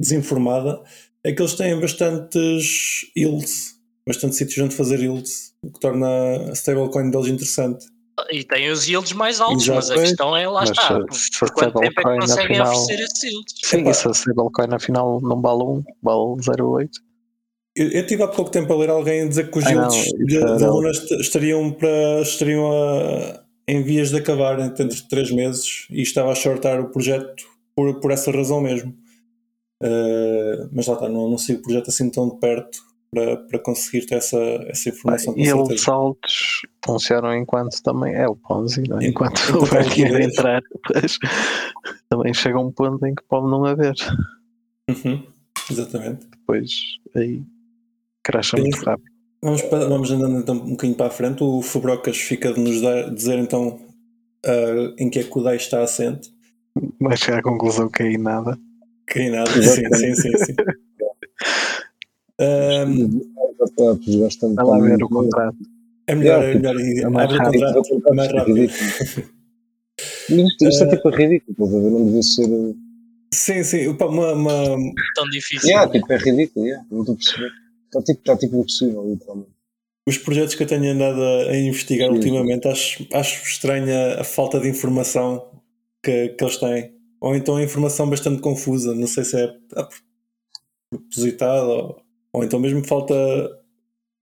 desinformada, é que eles têm bastantes yields, bastante sítios onde fazer yields, o que torna a stablecoin deles interessante. E tem os yields mais altos, Exato, mas a questão é lá Mas está. se- Por, quanto tempo é que conseguem afinal- oferecer esses yields? Sim, e se a stablecoin afinal não vale 1, vale 0,8. Eu, eu tive há pouco tempo a ler alguém a dizer que os Ah, yields de, de. Luna est- estariam, para, estariam a, em vias de acabar dentro de 3 meses e estava a shortar o projeto por, por essa razão mesmo. Uh, mas lá está, não, não sigo o projeto assim tão de perto para, para conseguir ter essa, essa informação. com E certeza. eles altos funcionam enquanto também é o Ponzi, não é? enquanto houver liquidez. entrar, também chega um ponto em que pode não haver. Uhum, exatamente. Depois aí cracha muito rápido. Vamos, para- vamos andando então um bocadinho para a frente. O Fubrocas fica de nos dar- dizer então uh, em que é que o DAI está assente. Vai chegar à conclusão que aí nada. Que em nada. Sim, sim, sim. sim. Um, bastante. Está lá a ver o contrato. é melhor, Yeah, é melhor ir é mais abre o rápido. contrato mais rápido. Isto, isto é tipo ridículo, estás a ver? Não devia ser. Sim, sim. Opa, uma, uma, Tão difícil. Yeah, tipo, é ridículo, yeah. não estou a perceber. Está tipo, está tipo impossível, literalmente. os projetos que eu tenho andado a, investigar Sim. ultimamente, acho, acho estranha a falta de informação que, que eles têm. Ou então a informação bastante confusa. Não sei se é propositada ou, ou então mesmo falta,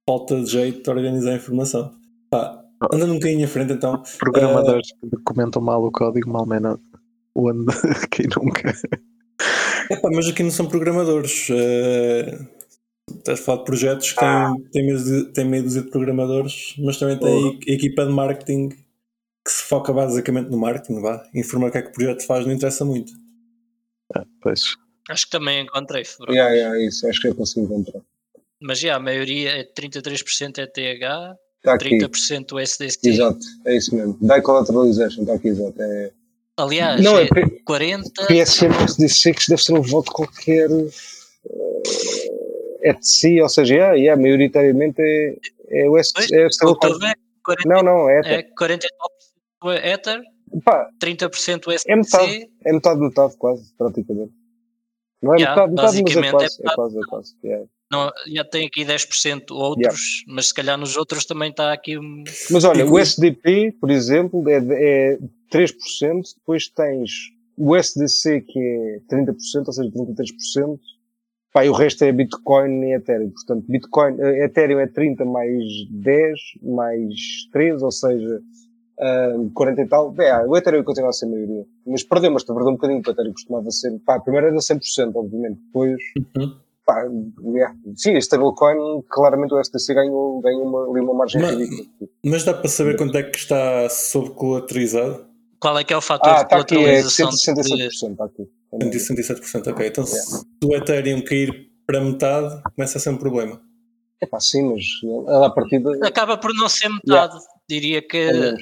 falta de jeito de organizar a informação. Pá, andando um bocadinho à frente então. Programadores que documentam mal o código, mal menos onde, quem nunca. Epá, mas aqui não são programadores. eh, estás a falar de projetos que têm, têm, meio de, têm meia dúzia de programadores, mas também tem equipa de marketing que se foca basicamente no marketing. Vá. Informar o que é que o projeto faz não interessa muito. Ah, pois. Acho que também encontrei. Yeah, yeah, isso, acho que eu consigo encontrar. Mas já, a maioria é 33% é TH, aqui. 30% USDC. Exato, é isso mesmo. Die Collateralization, está aqui, exato. É... Aliás, Não, é é P- 40. PSM SDC que deve ser um voto qualquer. eh, É de si, ou seja, é, é, maioritariamente é, é o S, Pois, é o stablecoin. que estou a ver, 40, Não, não, é, é 49% Ether, pá, 30% USDC. é metade, é metade, metade, quase, praticamente. Não é Yeah, metade, metade, mas é é quase, é quase, é quase. yeah. Não, já tem aqui 10% outros, mas se calhar nos outros também está aqui um. Mas olha, o SDP, por exemplo, é, é 3%, depois tens o SDC que é 30%, ou seja, 33%, pá, e o resto é Bitcoin e Ethereum. Portanto, Bitcoin, eh, Ethereum é 30 mais 10, mais 3, ou seja, ah, 40 e tal. É, o Ethereum continua a ser a maioria. Mas perdeu, mas perdeu um bocadinho, porque o Ethereum costumava ser, pá, primeiro era 100%, obviamente, depois, Uhum. pá, yeah. sim, a stablecoin, claramente o SDC ganhou, ganhou uma, ali uma margem Mas- ridícula. Mas dá para saber quanto é que está sobrecolaterizado? Qual é que é o fator Ah, de está aqui, é colateralização? de- 167%, está aqui. 167%, ok. Então se o Ethereum cair para metade, começa a ser um problema. É pá, sim, mas ela a partida. Acaba por não ser metade. Diria que É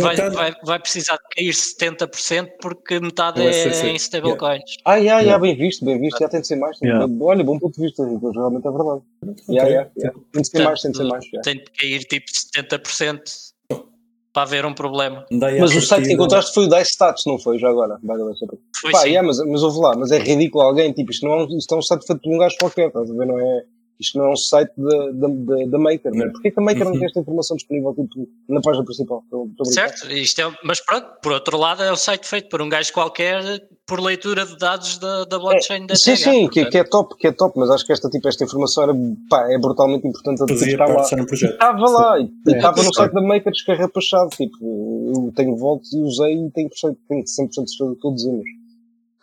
vai, vai, vai precisar de cair 70% porque metade é sim. em stablecoins. Ah, já, já, bem visto, bem visto, já tem de ser mais. Yeah. Olha, bom ponto de vista, realmente é verdade. Ok. Já, já, já. Tem de ser mais, tem de ser mais. Tem de cair tipo 70% para haver um problema. Daí Mas o site que encontraste foi o Dice Stats, não foi? Já agora? Para- Foi Pá, sim. yeah, mas, mas ouve lá, mas é ridículo alguém, tipo, isto não é um, isto é um site feito por um gajo qualquer, estás a ver? Não é, isto não é um site da, da, da, Maker, né? Porquê que a Maker não Uhum. tem esta informação disponível tipo, na página principal? Estou- estou. Certo, isto é, mas pronto, por outro lado é um site feito por um gajo qualquer por leitura de dados da, da blockchain da Sim, TH, sim, que, portanto. que é top, que é top, mas acho que esta, tipo, esta informação era, pá, é brutalmente importante a Fazia estar lá. no. Estava lá, e É, estava no sim. site da Maker descarrapachado, tipo, eu tenho volts e usei e tenho, percebo- tenho 100% de certeza que estou a dizer, mas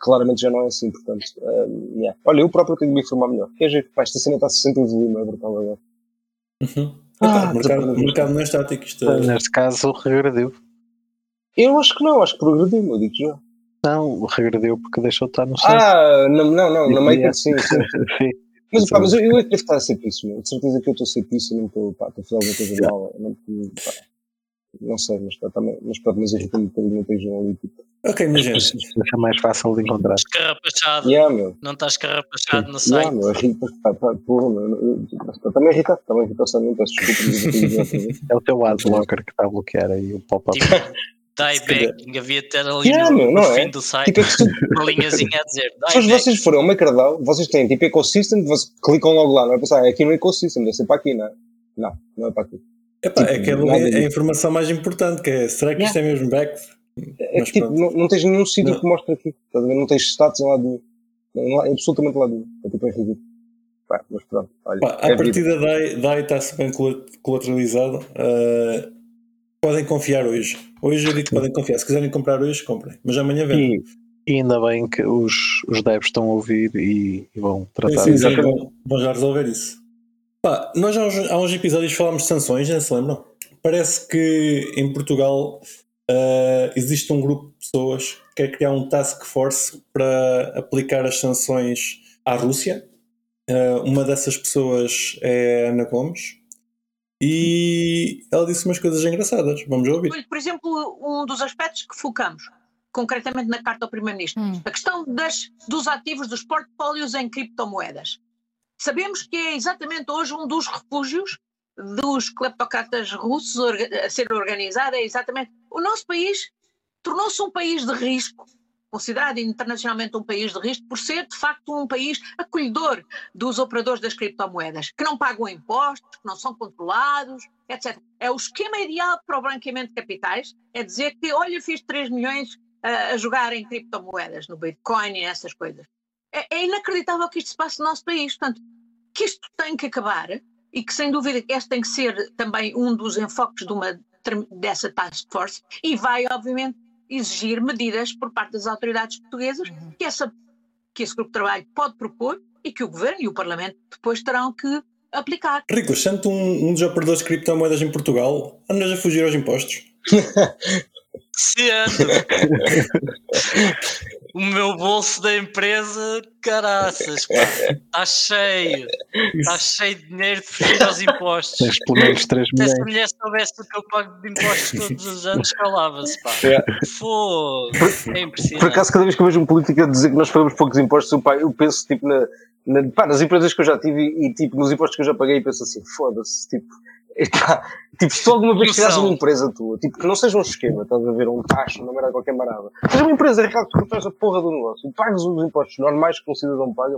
claramente já não é assim, portanto, um, yeah. olha, eu próprio tenho de me informar melhor. Quer dizer, pá, esta cena está a 60 evoluir, não é brutal agora. Uhum. Ah, o, mercado, desapareceu. o mercado não é estático. Isto é- Neste caso, regrediu. Eu acho que não, acho que progrediu, eu digo já. Não, regrediu porque deixou de estar no site. Ah, não, não, não, na Yeah. sim, sim. Sim. Mas, pá, mas eu, eu é que devo estar a ser piso, meu. de certeza que eu estou a ser piso e não estou, pá, estou a fazer alguma coisa mal, não, pá, não sei, mas pá, também, mas pronto, mas irrita-me um bocadinho tipo, Ok, minha gente. É mais fácil de encontrar. Escarrapachado, yeah, meu. não está escarrapachado no Yeah, site. meu, irrita, pá, pá, porra, meu, eu- eu- eu também irrita, também irrita o Sam, peço desculpa. É o teu adblocker que está a bloquear aí o pop-up. Tipo, die havia de ter ali Yeah, no, meu, no não é? fim do site Tipo, é que se, uma linhazinha a dizer se vocês forem ao MakerDAO, vocês têm tipo ecosystem, vocês clicam logo lá, não é pensar, é aqui no ecosystem, deve ser para aqui, não é? Não, não é para aqui. Epá, é Tipo, que é a, informação mais importante, que é, será que isto é mesmo back? É que tipo, não, não tens nenhum sítio que mostre aqui. Estás a ver? Não tens status em lado nenhum. Não, é absolutamente lado nenhum. É tipo, é ridículo. Pá, mas pronto, olha. Pá, é a vida. partida DAI, DAI está-se bem colateralizado. Uh, podem confiar hoje. Hoje eu digo que podem confiar. Se quiserem comprar hoje, comprem. Mas amanhã vendem. E, e ainda bem que os, os devs estão a ouvir e, e vão tratar Sim, sim, vão, vão já resolver isso. Pá, nós há uns, há uns episódios falámos de sanções, não se lembram? Parece que em Portugal uh, existe um grupo de pessoas que quer criar um task force para aplicar as sanções à Rússia. Uh, uma dessas pessoas é a Ana Gomes e ela disse umas coisas engraçadas. Vamos ouvir. Por exemplo, um dos aspectos que focamos, concretamente na carta ao Primeiro-Ministro, Hum. a questão das, dos ativos dos portfólios em criptomoedas. Sabemos que é exatamente hoje um dos refúgios dos cleptocratas russos a ser organizado, é exatamente. O nosso país tornou-se um país de risco, considerado internacionalmente um país de risco, por ser de facto um país acolhedor dos operadores das criptomoedas, que não pagam impostos, que não são controlados, etc. É o esquema ideal para o branqueamento de capitais, é dizer que, olha, fiz 3 milhões ah, a jogar em criptomoedas, no Bitcoin e essas coisas. É, é inacreditável que isto se passe no nosso país. Portanto, que isto tem que acabar e que, sem dúvida, este tem que ser também um dos enfoques de uma, dessa task force e vai, obviamente, exigir medidas por parte das autoridades portuguesas que, essa, que esse grupo de trabalho pode propor e que o Governo e o Parlamento depois terão que aplicar. Rico, sendo um, um dos operadores de criptomoedas em Portugal, andas a fugir aos impostos. Se ando. o meu bolso da empresa, caraças, está cheio. Está cheio de dinheiro de fugir aos impostos. Tens pelo menos 3 Se essa milhões. mulher soubesse o que eu pago de impostos todos os anos, calava-se, pá. É. Fogo. É Por impressionante. acaso, cada vez que eu vejo um político a dizer que nós pagamos poucos impostos, eu, pá, eu penso tipo na, na- pá, nas empresas que eu já tive e, e, tipo nos impostos que eu já paguei e penso assim, foda-se, tipo, epá, tipo, se tu alguma vez criares uma empresa tua, tipo, que não seja um esquema, estás a ver, um taxa, uma merda qualquer marada, seja uma empresa real que tu faz a porra do negócio, e pagas os impostos normais que um cidadão paga,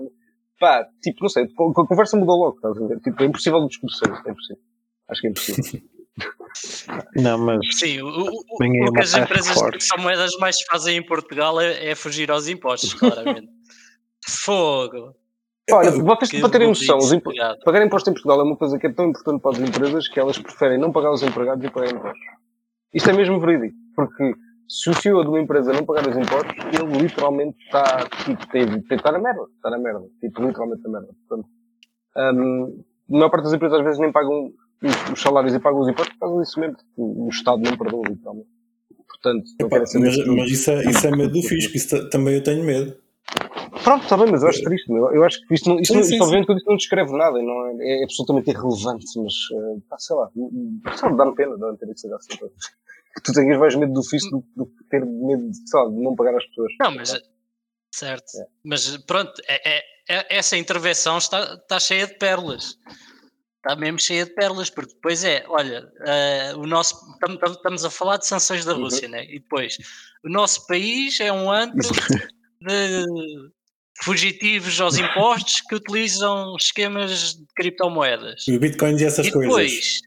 pá, tipo, não sei, a conversa muda logo, estás a ver, tipo, é impossível de discutir, é impossível. Acho que é impossível. Não, mas Sim, o, o- o- uma que as empresas de force. criptomoedas mais fazem em Portugal é, é fugir aos impostos, claramente. Fogo. Olha, vocês Que para terem noção, obrigado. pagar imposto em Portugal é uma coisa que é tão importante para as empresas que elas preferem não pagar os empregados e pagar impostos. Isto é mesmo verídico, porque se o CEO de uma empresa não pagar os impostos, ele literalmente está, tipo, tem, tem que estar na merda, está na merda, tipo, literalmente na merda. Portanto, hum, a maior parte das empresas às vezes nem pagam os, os salários e pagam os impostos, pagam isso mesmo, porque o, o Estado não perdoa, literalmente. Portanto, Epá, mas, mas isso, é, isso é medo do fisco, isso ta- também eu tenho medo. Pronto, está bem, mas eu acho triste. meu. Eu acho que isto, não, isto, Sim, não- sim, isto obviamente tudo isto não descreve nada, e não é, é absolutamente irrelevante, mas pá, sei lá, sei lá, dá-me pena, dá-me pena que seja assim. Que tu tenhas mais medo do fisco do do que ter medo de, sei lá, de não pagar às pessoas. Não, mas certo. Mas pronto, é- é- é- essa intervenção está, está cheia de pérolas. Está mesmo cheia de pérolas, porque depois é, olha, eh, o nosso tam- tam- estamos a falar de sanções da Uhum. Rússia, né? E depois o nosso país é um antro de fugitivos aos impostos que utilizam esquemas de criptomoedas. Os bitcoins e essas E coisas. depois,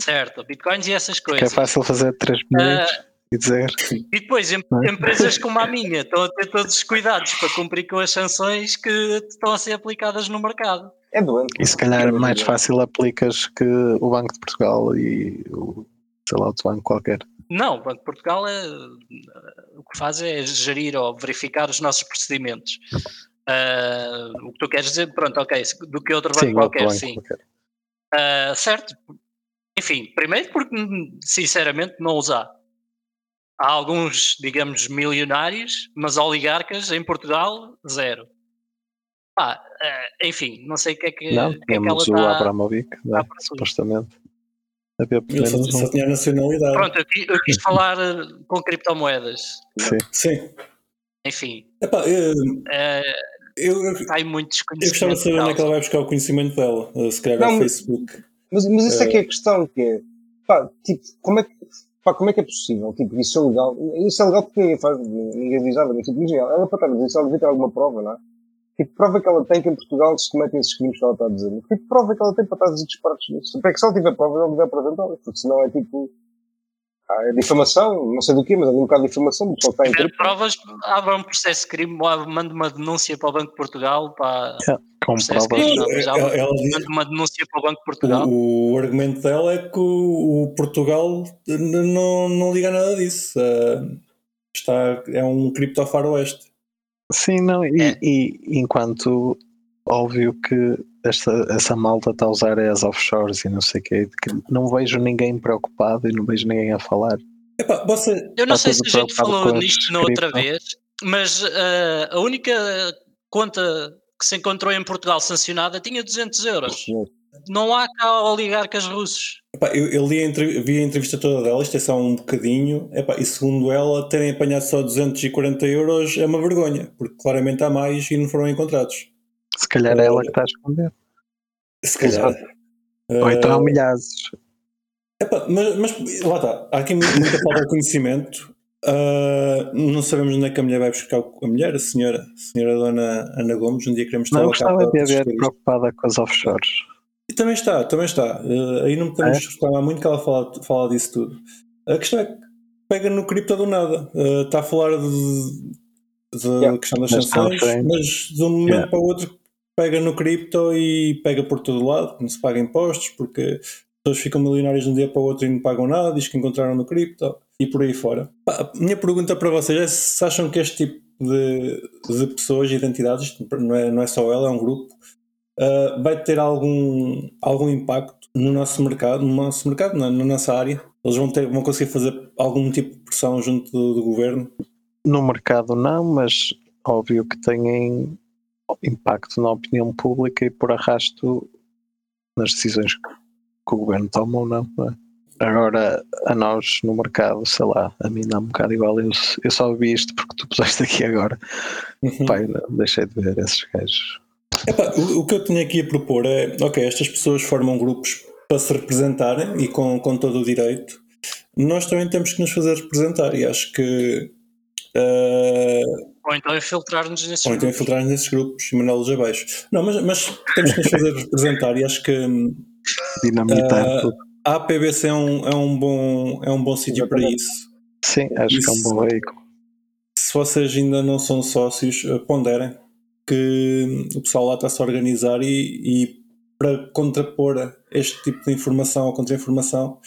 certo, bitcoins e essas que é coisas. fácil fazer 3 milhões Ah, e dizer e depois, em- é? empresas como a minha estão a ter todos os cuidados para cumprir com as sanções que estão a ser aplicadas no mercado. É doente. e se calhar É mais fácil aplicas que o Banco de Portugal e o sei lá, outro banco qualquer. Não, o Banco de Portugal é, o que faz é gerir ou verificar os nossos procedimentos. Ah, o que tu queres dizer, pronto, ok, do que outro banco Sim, qualquer, banco sim. qualquer. Ah, certo. Enfim, primeiro porque, sinceramente, não usar. Há alguns, digamos, milionários, mas oligarcas em Portugal, zero. Ah, enfim, não sei o que é que, Não, que, é que ela o está Abramovic, né, supostamente. A ver Ele só, só tinha nacionalidade. Pronto, eu, eu quis falar eh, com criptomoedas. Sim. Sim. Enfim, Epá, eu, eh, eu, eu, há aí muito eu gostava de saber onde é que ela vai buscar o conhecimento dela. Se calhar Não, ao mas- Facebook. Mas, mas isso é que é a questão, que é, pá, tipo, como é que, pá, como é que é possível? Tipo, isso é legal. Isso é legal porque ninguém faz, ninguém diz nada, mas tipo, ela para estar a dizer ela devia ter alguma prova, não é? Tipo, prova que ela tem que em Portugal se cometem esses crimes que ela está a dizer. Tipo, prova que ela tem para estar a dizer disparates disso. É que se ela tiver prova, ela deve apresentá-las, porque senão é tipo, ah, é difamação, não sei do quê, mas é um bocado de difamação, porque só está em crime. provas, abra um processo de crime, manda uma denúncia para o Banco de Portugal, para Com processo de provas. crime, não, mas já Ela, ela diz- manda uma denúncia para o Banco de Portugal. o, o argumento dela é que o, o Portugal não, não liga a nada disso. Uh, está, é um cripto faroeste. Sim, não, e, É. e enquanto óbvio que esta, essa malta está a usar as offshores e não sei o quê, que não vejo ninguém preocupado e não vejo ninguém a falar. Epá, você, Eu não está sei se a gente falou nisto na outra vez, mas eh, a única conta que se encontrou em Portugal sancionada tinha 200 euros. Não há cá oligarcas russos. Epá, eu, eu li a vi a entrevista toda dela, isto é só um bocadinho. Epá, e segundo ela, terem apanhado só 240 euros é uma vergonha, porque claramente há mais e não foram encontrados. Se calhar é ela que está a esconder. Se calhar. Ou então há Uh, milhares. Epá, mas, mas lá está, há aqui mu- muita falta de conhecimento. Uh, não sabemos onde é que a mulher vai buscar a mulher, a senhora, a senhora Dona Ana Gomes. Um dia queremos Não, estar cá gostava de a ver preocupada com as offshores. E também está, também está. Uh, aí não podemos É? reclamar muito que ela fala, fala disso tudo. A questão é que pega no cripto do nada. Uh, está a falar de, de Yeah. questão das Das sanções, mas de um momento Yeah. para o outro pega no cripto e pega por todo lado, não se paga impostos, porque as pessoas ficam milionárias de um dia para o outro e não pagam nada, diz que encontraram no cripto e por aí fora. A minha pergunta para vocês é se acham que este tipo de, de pessoas, identidades, isto não é, não é só ela, é um grupo, uh, vai ter algum, algum impacto no nosso mercado, no nosso mercado, na, na nossa área. Eles vão, ter, vão conseguir fazer algum tipo de pressão junto do, do governo. No mercado não, mas óbvio que têm impacto na opinião pública e por arrasto nas decisões que o governo toma ou não. não é? Agora, a nós no mercado, sei lá, a mim dá um bocado igual. Eu, eu só vi isto porque tu puseste aqui agora. Uhum. Pai, não, deixei de ver esses gajos. Epá, o, o que eu tinha aqui a propor é: ok, estas pessoas formam grupos para se representarem e com, com todo o direito. Nós também temos que nos fazer representar e acho que. Uh, ou então infiltrar-nos nesses ou então grupos. infiltrar nesses grupos e mandá-los abaixo. Não, mas, mas temos que nos fazer representar e acho que hum, Dinamitar tudo. a APBC é um, é um bom, é um bom sítio para isso. Sim, acho que é um bom veículo. Se vocês ainda não são sócios, eh, ponderem que o pessoal lá está-se a organizar e, e para contrapor este tipo de informação ou contra-informação,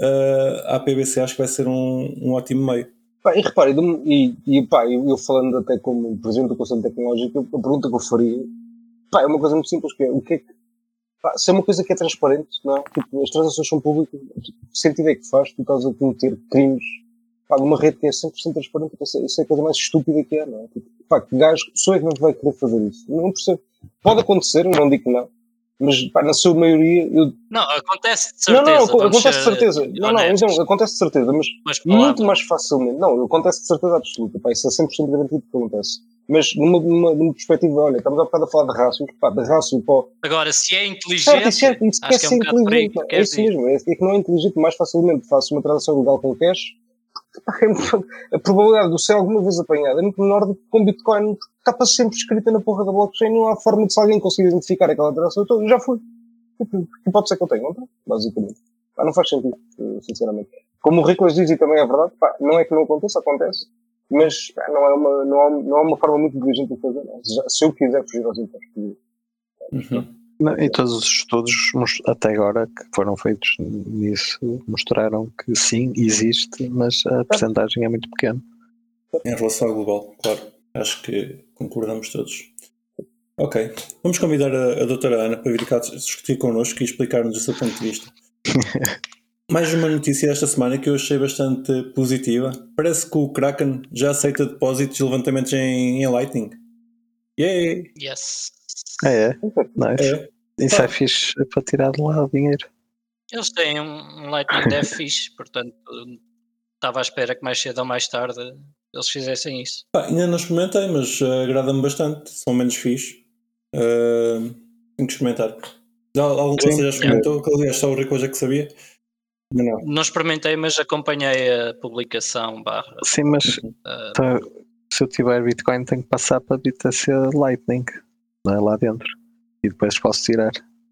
eh, a APBC acho que vai ser um, um ótimo meio. E repare, e, e pá, eu, eu falando até como presidente do Conselho Tecnológico, a pergunta que eu faria pá, é uma coisa muito simples, que é o que é que pá, se é uma coisa que é transparente, não é? Tipo, as transações são públicas, que sentido é que faz tu estás a cometer crimes pá, numa rede que é 100% transparente, isso é, isso é a coisa mais estúpida que é, não é? Tipo, pá, que gajo, que pessoa é que não vai querer fazer isso? Não percebo. Pode acontecer, eu não digo que não, mas pá, na sua maioria, eu, Não, acontece de não, certeza. não, vamos acontece de certeza. Não, não, então, acontece de certeza, mas com as muito mais facilmente. Não, acontece de certeza absoluta. Pá, isso é 100% garantido que acontece. Mas numa, numa, numa perspectiva, olha, estamos há bocado a falar de raças, pá, de raça para o- Agora, se é inteligente, Certo, é, isso quer acho que é um inteligente. pá, É isso mesmo. É, é que não é inteligente mais facilmente faço uma transação legal com cash. É A probabilidade de ser alguma vez apanhado é muito menor do que com Bitcoin, está para sempre escrita na porra da blockchain. Não há forma de se alguém conseguir identificar aquela transação. Então, já fui. Que pode ser que eu tenha, não? Basicamente. Pá, não faz sentido, sinceramente. Como o Ricolas diz, e também é verdade, pá, não é que não aconteça, acontece. Mas pá, não, é uma, não, é, não é uma forma muito inteligente de fazer. Não. Já- Se eu quiser fugir aos impostos, Uhum. Não, E todos os estudos até agora que foram feitos nisso mostraram que sim, existe, mas a percentagem é muito pequena. Em relação ao global, claro. Acho que concordamos todos. Ok. Vamos convidar a, a doutora Ana para vir cá discutir connosco e explicar-nos o seu ponto de vista. Mais uma notícia esta semana que eu achei bastante positiva. Parece que o Kraken já aceita depósitos e levantamentos em, em Lightning. Yay! Yes. Ah, é? Nice. É. Isso é fixe para tirar de lá o dinheiro. Eles têm um Lightning Dev fixe, portanto, estava à espera que mais cedo ou mais tarde eles fizessem isso. Pá, ainda não experimentei, mas uh, agrada-me bastante. São menos fixe. Uh, tenho que experimentar. Já, algum de vocês já experimentou? Que aliás só o Rico já que sabia. Não. Não experimentei, mas acompanhei a publicação barra. Sim, mas tá- se eu tiver Bitcoin tenho que passar para BTC Lightning, não é lá dentro. E depois posso tirar.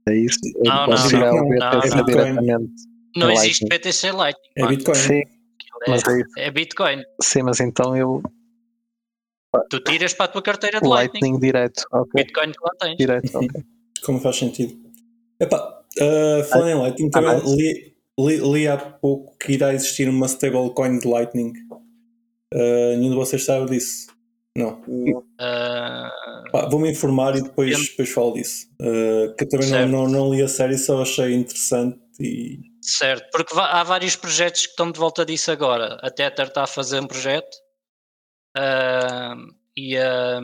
É isso? Não, posso não, tirar não, o BTC não, não. diretamente. não existe. BTC Lightning. É. Bitcoin. Sim, É- mas é isso. é Bitcoin. Sim, mas então eu. Tu tiras para a tua carteira de Lightning. Lightning direto. Ok. Bitcoin que lá tens. Direto, ok. Como faz sentido. Epá, uh, falando em Lightning, também Ah, li, li, li há pouco que irá existir uma stablecoin de Lightning. Uh, nenhum de vocês sabe disso? Não. Ah, Pá, Vou-me informar e depois, depois falo disso. Uh, que eu também não, Certo. não, não li a série, só achei interessante e. certo, porque va- há vários projetos que estão de volta disso agora. A Tether está a fazer um projeto ah, e ah,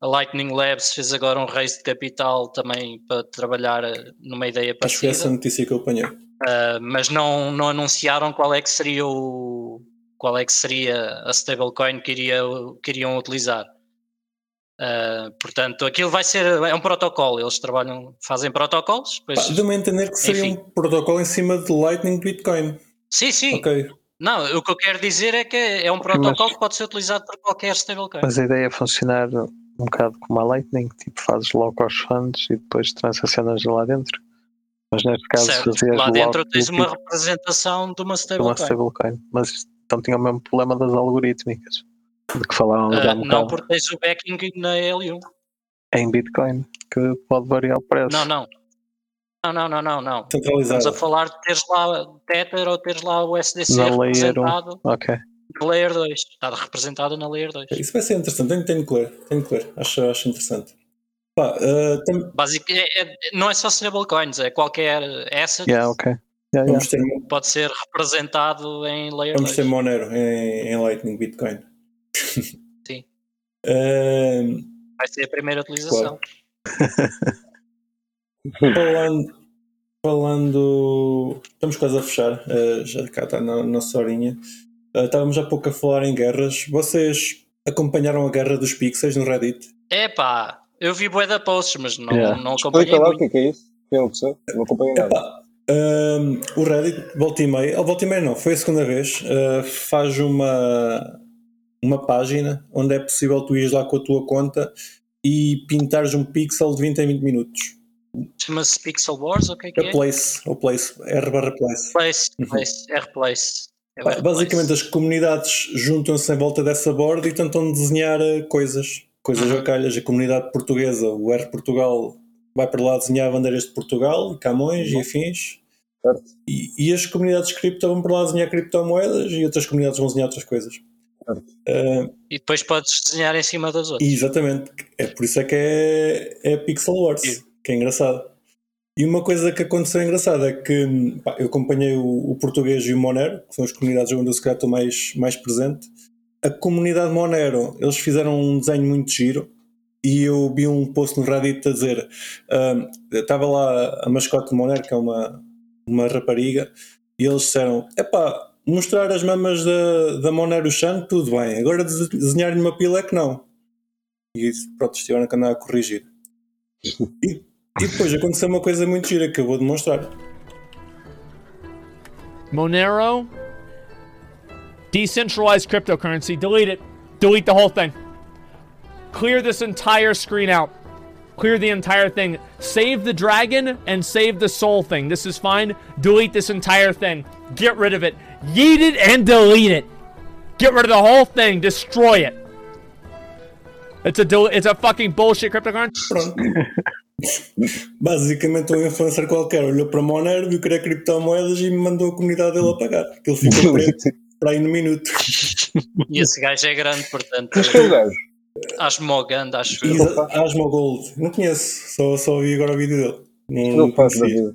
a Lightning Labs fez agora um raise de capital também para trabalhar numa ideia Acho que foi essa parecida. notícia que eu apanhei. Uh, mas não, não anunciaram qual é que seria o qual é que seria a stablecoin que, iria, que iriam utilizar. Uh, portanto, aquilo vai ser é um protocolo. Eles trabalham, fazem protocolos. Pá, Depois, Deu-me a entender que seria Enfim. um protocolo em cima de Lightning de Bitcoin. sim, sim. Ok. Não, o que eu quero dizer é que é um protocolo que pode ser utilizado por qualquer stablecoin. Mas a ideia é funcionar um bocado como a Lightning, tipo fazes logo aos fundos e depois transacionas lá dentro. Mas neste caso Certo. fazias Lá dentro tens tipo uma representação de uma uma stablecoin. stablecoin. Mas isto- então tinha o mesmo problema das algorítmicas de que falávamos já Uh, um não, porque tens o backing na L1. em Bitcoin, que pode variar o preço. Não, não. Não, não, não, não, não. Estamos a falar de teres lá Tether ou teres lá o SDC Na layer um. representado Ok. na Layer 2. Está representado na Layer 2. Isso vai ser interessante. Tenho, tenho que ler. Tenho que ler. Acho, acho interessante. Pá, uh, tam- Basic, é- é- não é só stablecoins, é qualquer asset Yeah, ok. Yeah, yeah. vamos, ter, que pode ser representado em Layer vamos ter 2. Monero em, em Lightning Bitcoin. Sim. Uh, Vai ser a primeira utilização. falando, falando. Estamos quase a fechar. Uh, já cá está na nossa horinha. Uh, estávamos há pouco a falar em guerras. Vocês acompanharam a guerra dos pixels no Reddit? Epá, eu vi bué da posts, mas não, Yeah. não acompanhei Explica lá o que é que é isso. É o que sei? Não acompanho nada. Epá, um, o Reddit, volta e meia, volta e meia não, foi a segunda vez, uh, faz uma, uma página onde é possível tu ires lá com a tua conta e pintares um pixel de 20 em 20 minutos. Chama-se Pixel Wars, ou o que é que é? place, ou place, R barra place. Place, place, R-Place. É o Pá, R-Place. Basicamente as comunidades juntam-se em volta dessa borda e tentam desenhar uh, coisas, coisas Uhum. a comunidade portuguesa, o R Portugal, vai para lá desenhar bandeiras de Portugal, Camões e afins. Certo. E, e as comunidades cripto vão para lá desenhar criptomoedas e outras comunidades vão desenhar outras coisas. Uh, E depois podes desenhar em cima das outras. exatamente. É por isso é que é, é Pixel Wars, Sim. que é engraçado. E uma coisa que aconteceu engraçada é que pá, eu acompanhei o, o português e o Monero, que são as comunidades onde eu se calhar estou mais, mais presente. A comunidade Monero, eles fizeram um desenho muito giro e eu vi um post no Reddit a dizer ah, estava lá a mascote de Monero, que é uma, uma rapariga, e eles disseram: epá, mostrar as mamas da, da Monero Chan, tudo bem, agora des- desenhar-lhe uma pila é que não. E pronto, estiveram que andar a corrigir. E, e depois aconteceu uma coisa muito gira que eu vou demonstrar. Monero, decentralized cryptocurrency. Delete it. Delete the whole thing. Clear this entire screen out. Clear the entire thing. Save the dragon and save the soul thing. This is fine. Delete this entire thing. Get rid of it. Yeet it and delete it. Get rid of the whole thing. Destroy it. It's a del- it's a fucking bullshit cryptocurrency. Basicamente, um influencer qualquer olhou para Monero, viu que era criptomoedas e me mandou a comunidade dele a pagar. Que ele ficou preto para aí no minuto. E esse gajo é grande, portanto. Mas que é o gajo? Acho mogando, acho eu. Isa- Asmo Gold, não conheço, só, só vi agora o vídeo dele. Não, Não não faço vida.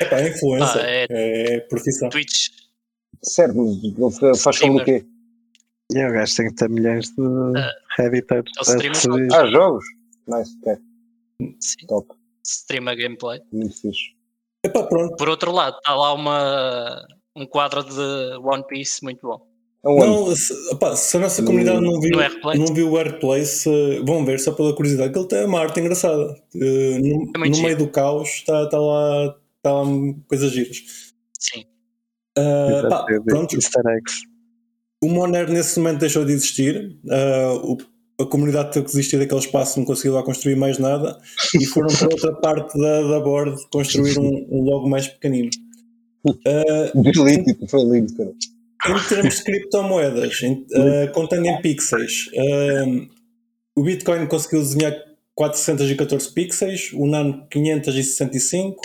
É pá, é influencer, Ah, é- é, profissão. Twitch. Ele faz sobre o quê? E o gajo tem que ter milhões de ele streama a decidir. Ah, jogos? Nice, ok. Sim. Top. Streama gameplay. Muito fixe. É pá, pronto. Por outro lado, está lá uma, um quadro de One Piece muito bom. É. Não, se, opá, se a nossa comunidade não viu, não viu o Airplace, vão ver só pela curiosidade, que ele tem uma arte engraçada. Eh, no É no meio do caos está está lá, está lá coisas giras. Sim. Ah, pá, pronto, o Monero nesse momento deixou de existir. Ah, o- a comunidade teve que desistir daquele espaço, não conseguiu lá construir mais nada e foram para outra parte da, da board construir um, um logo mais pequenino. Ah, Delete, tipo, foi lindo, cara. Em termos de criptomoedas, em, ah, contando em pixels, ah, o Bitcoin conseguiu desenhar 414 pixels, o Nano 565,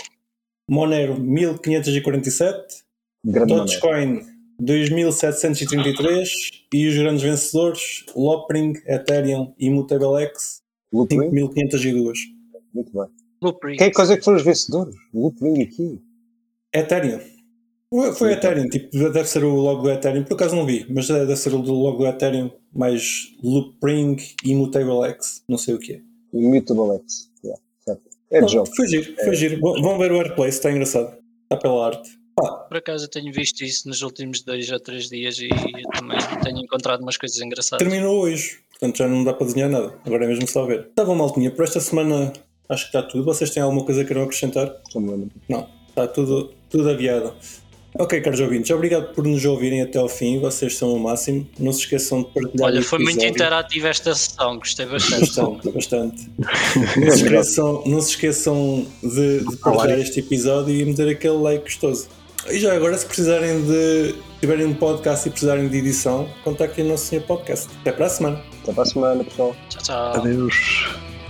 Monero 1547, Grande. Dogecoin 2733 e os grandes vencedores Lopring, Ethereum e MutableX Loopring? 5502. Muito bem. Quem é que coisa que foram os vencedores? Loopring aqui. Ethereum. Foi- Foi Ethereum, tipo, deve ser o logo do Ethereum, por acaso não vi, mas deve ser o logo do Ethereum, mais Loopring e MutableX, não sei o que é. Immutable X. Yeah, certo. É de jogo. Foi giro, foi giro. Vão vão ver o Airplay, está engraçado. Está pela arte. Pá, Por acaso eu tenho visto isso nos últimos dois ou três dias e eu também tenho encontrado umas coisas engraçadas. terminou hoje, portanto já não dá para desenhar nada. Agora é mesmo só ver. Bom, maltinha, por esta semana acho que está tudo. Vocês têm alguma coisa que queiram acrescentar? Não, está tudo, tudo aviado. Ok, caros ouvintes, obrigado por nos ouvirem até ao fim. Vocês são o máximo. Não se esqueçam de partilhar Olha, foi muito interativa esta sessão, gostei bastante. Bastante, bastante. Não se esqueçam, não se esqueçam de, de partilhar este episódio e meter aquele like gostoso. E já agora, se precisarem de. tiverem um podcast e precisarem de edição, contactem o nosso senhor podcast. Até para a semana. Até para a semana, pessoal. Tchau, tchau. Adeus.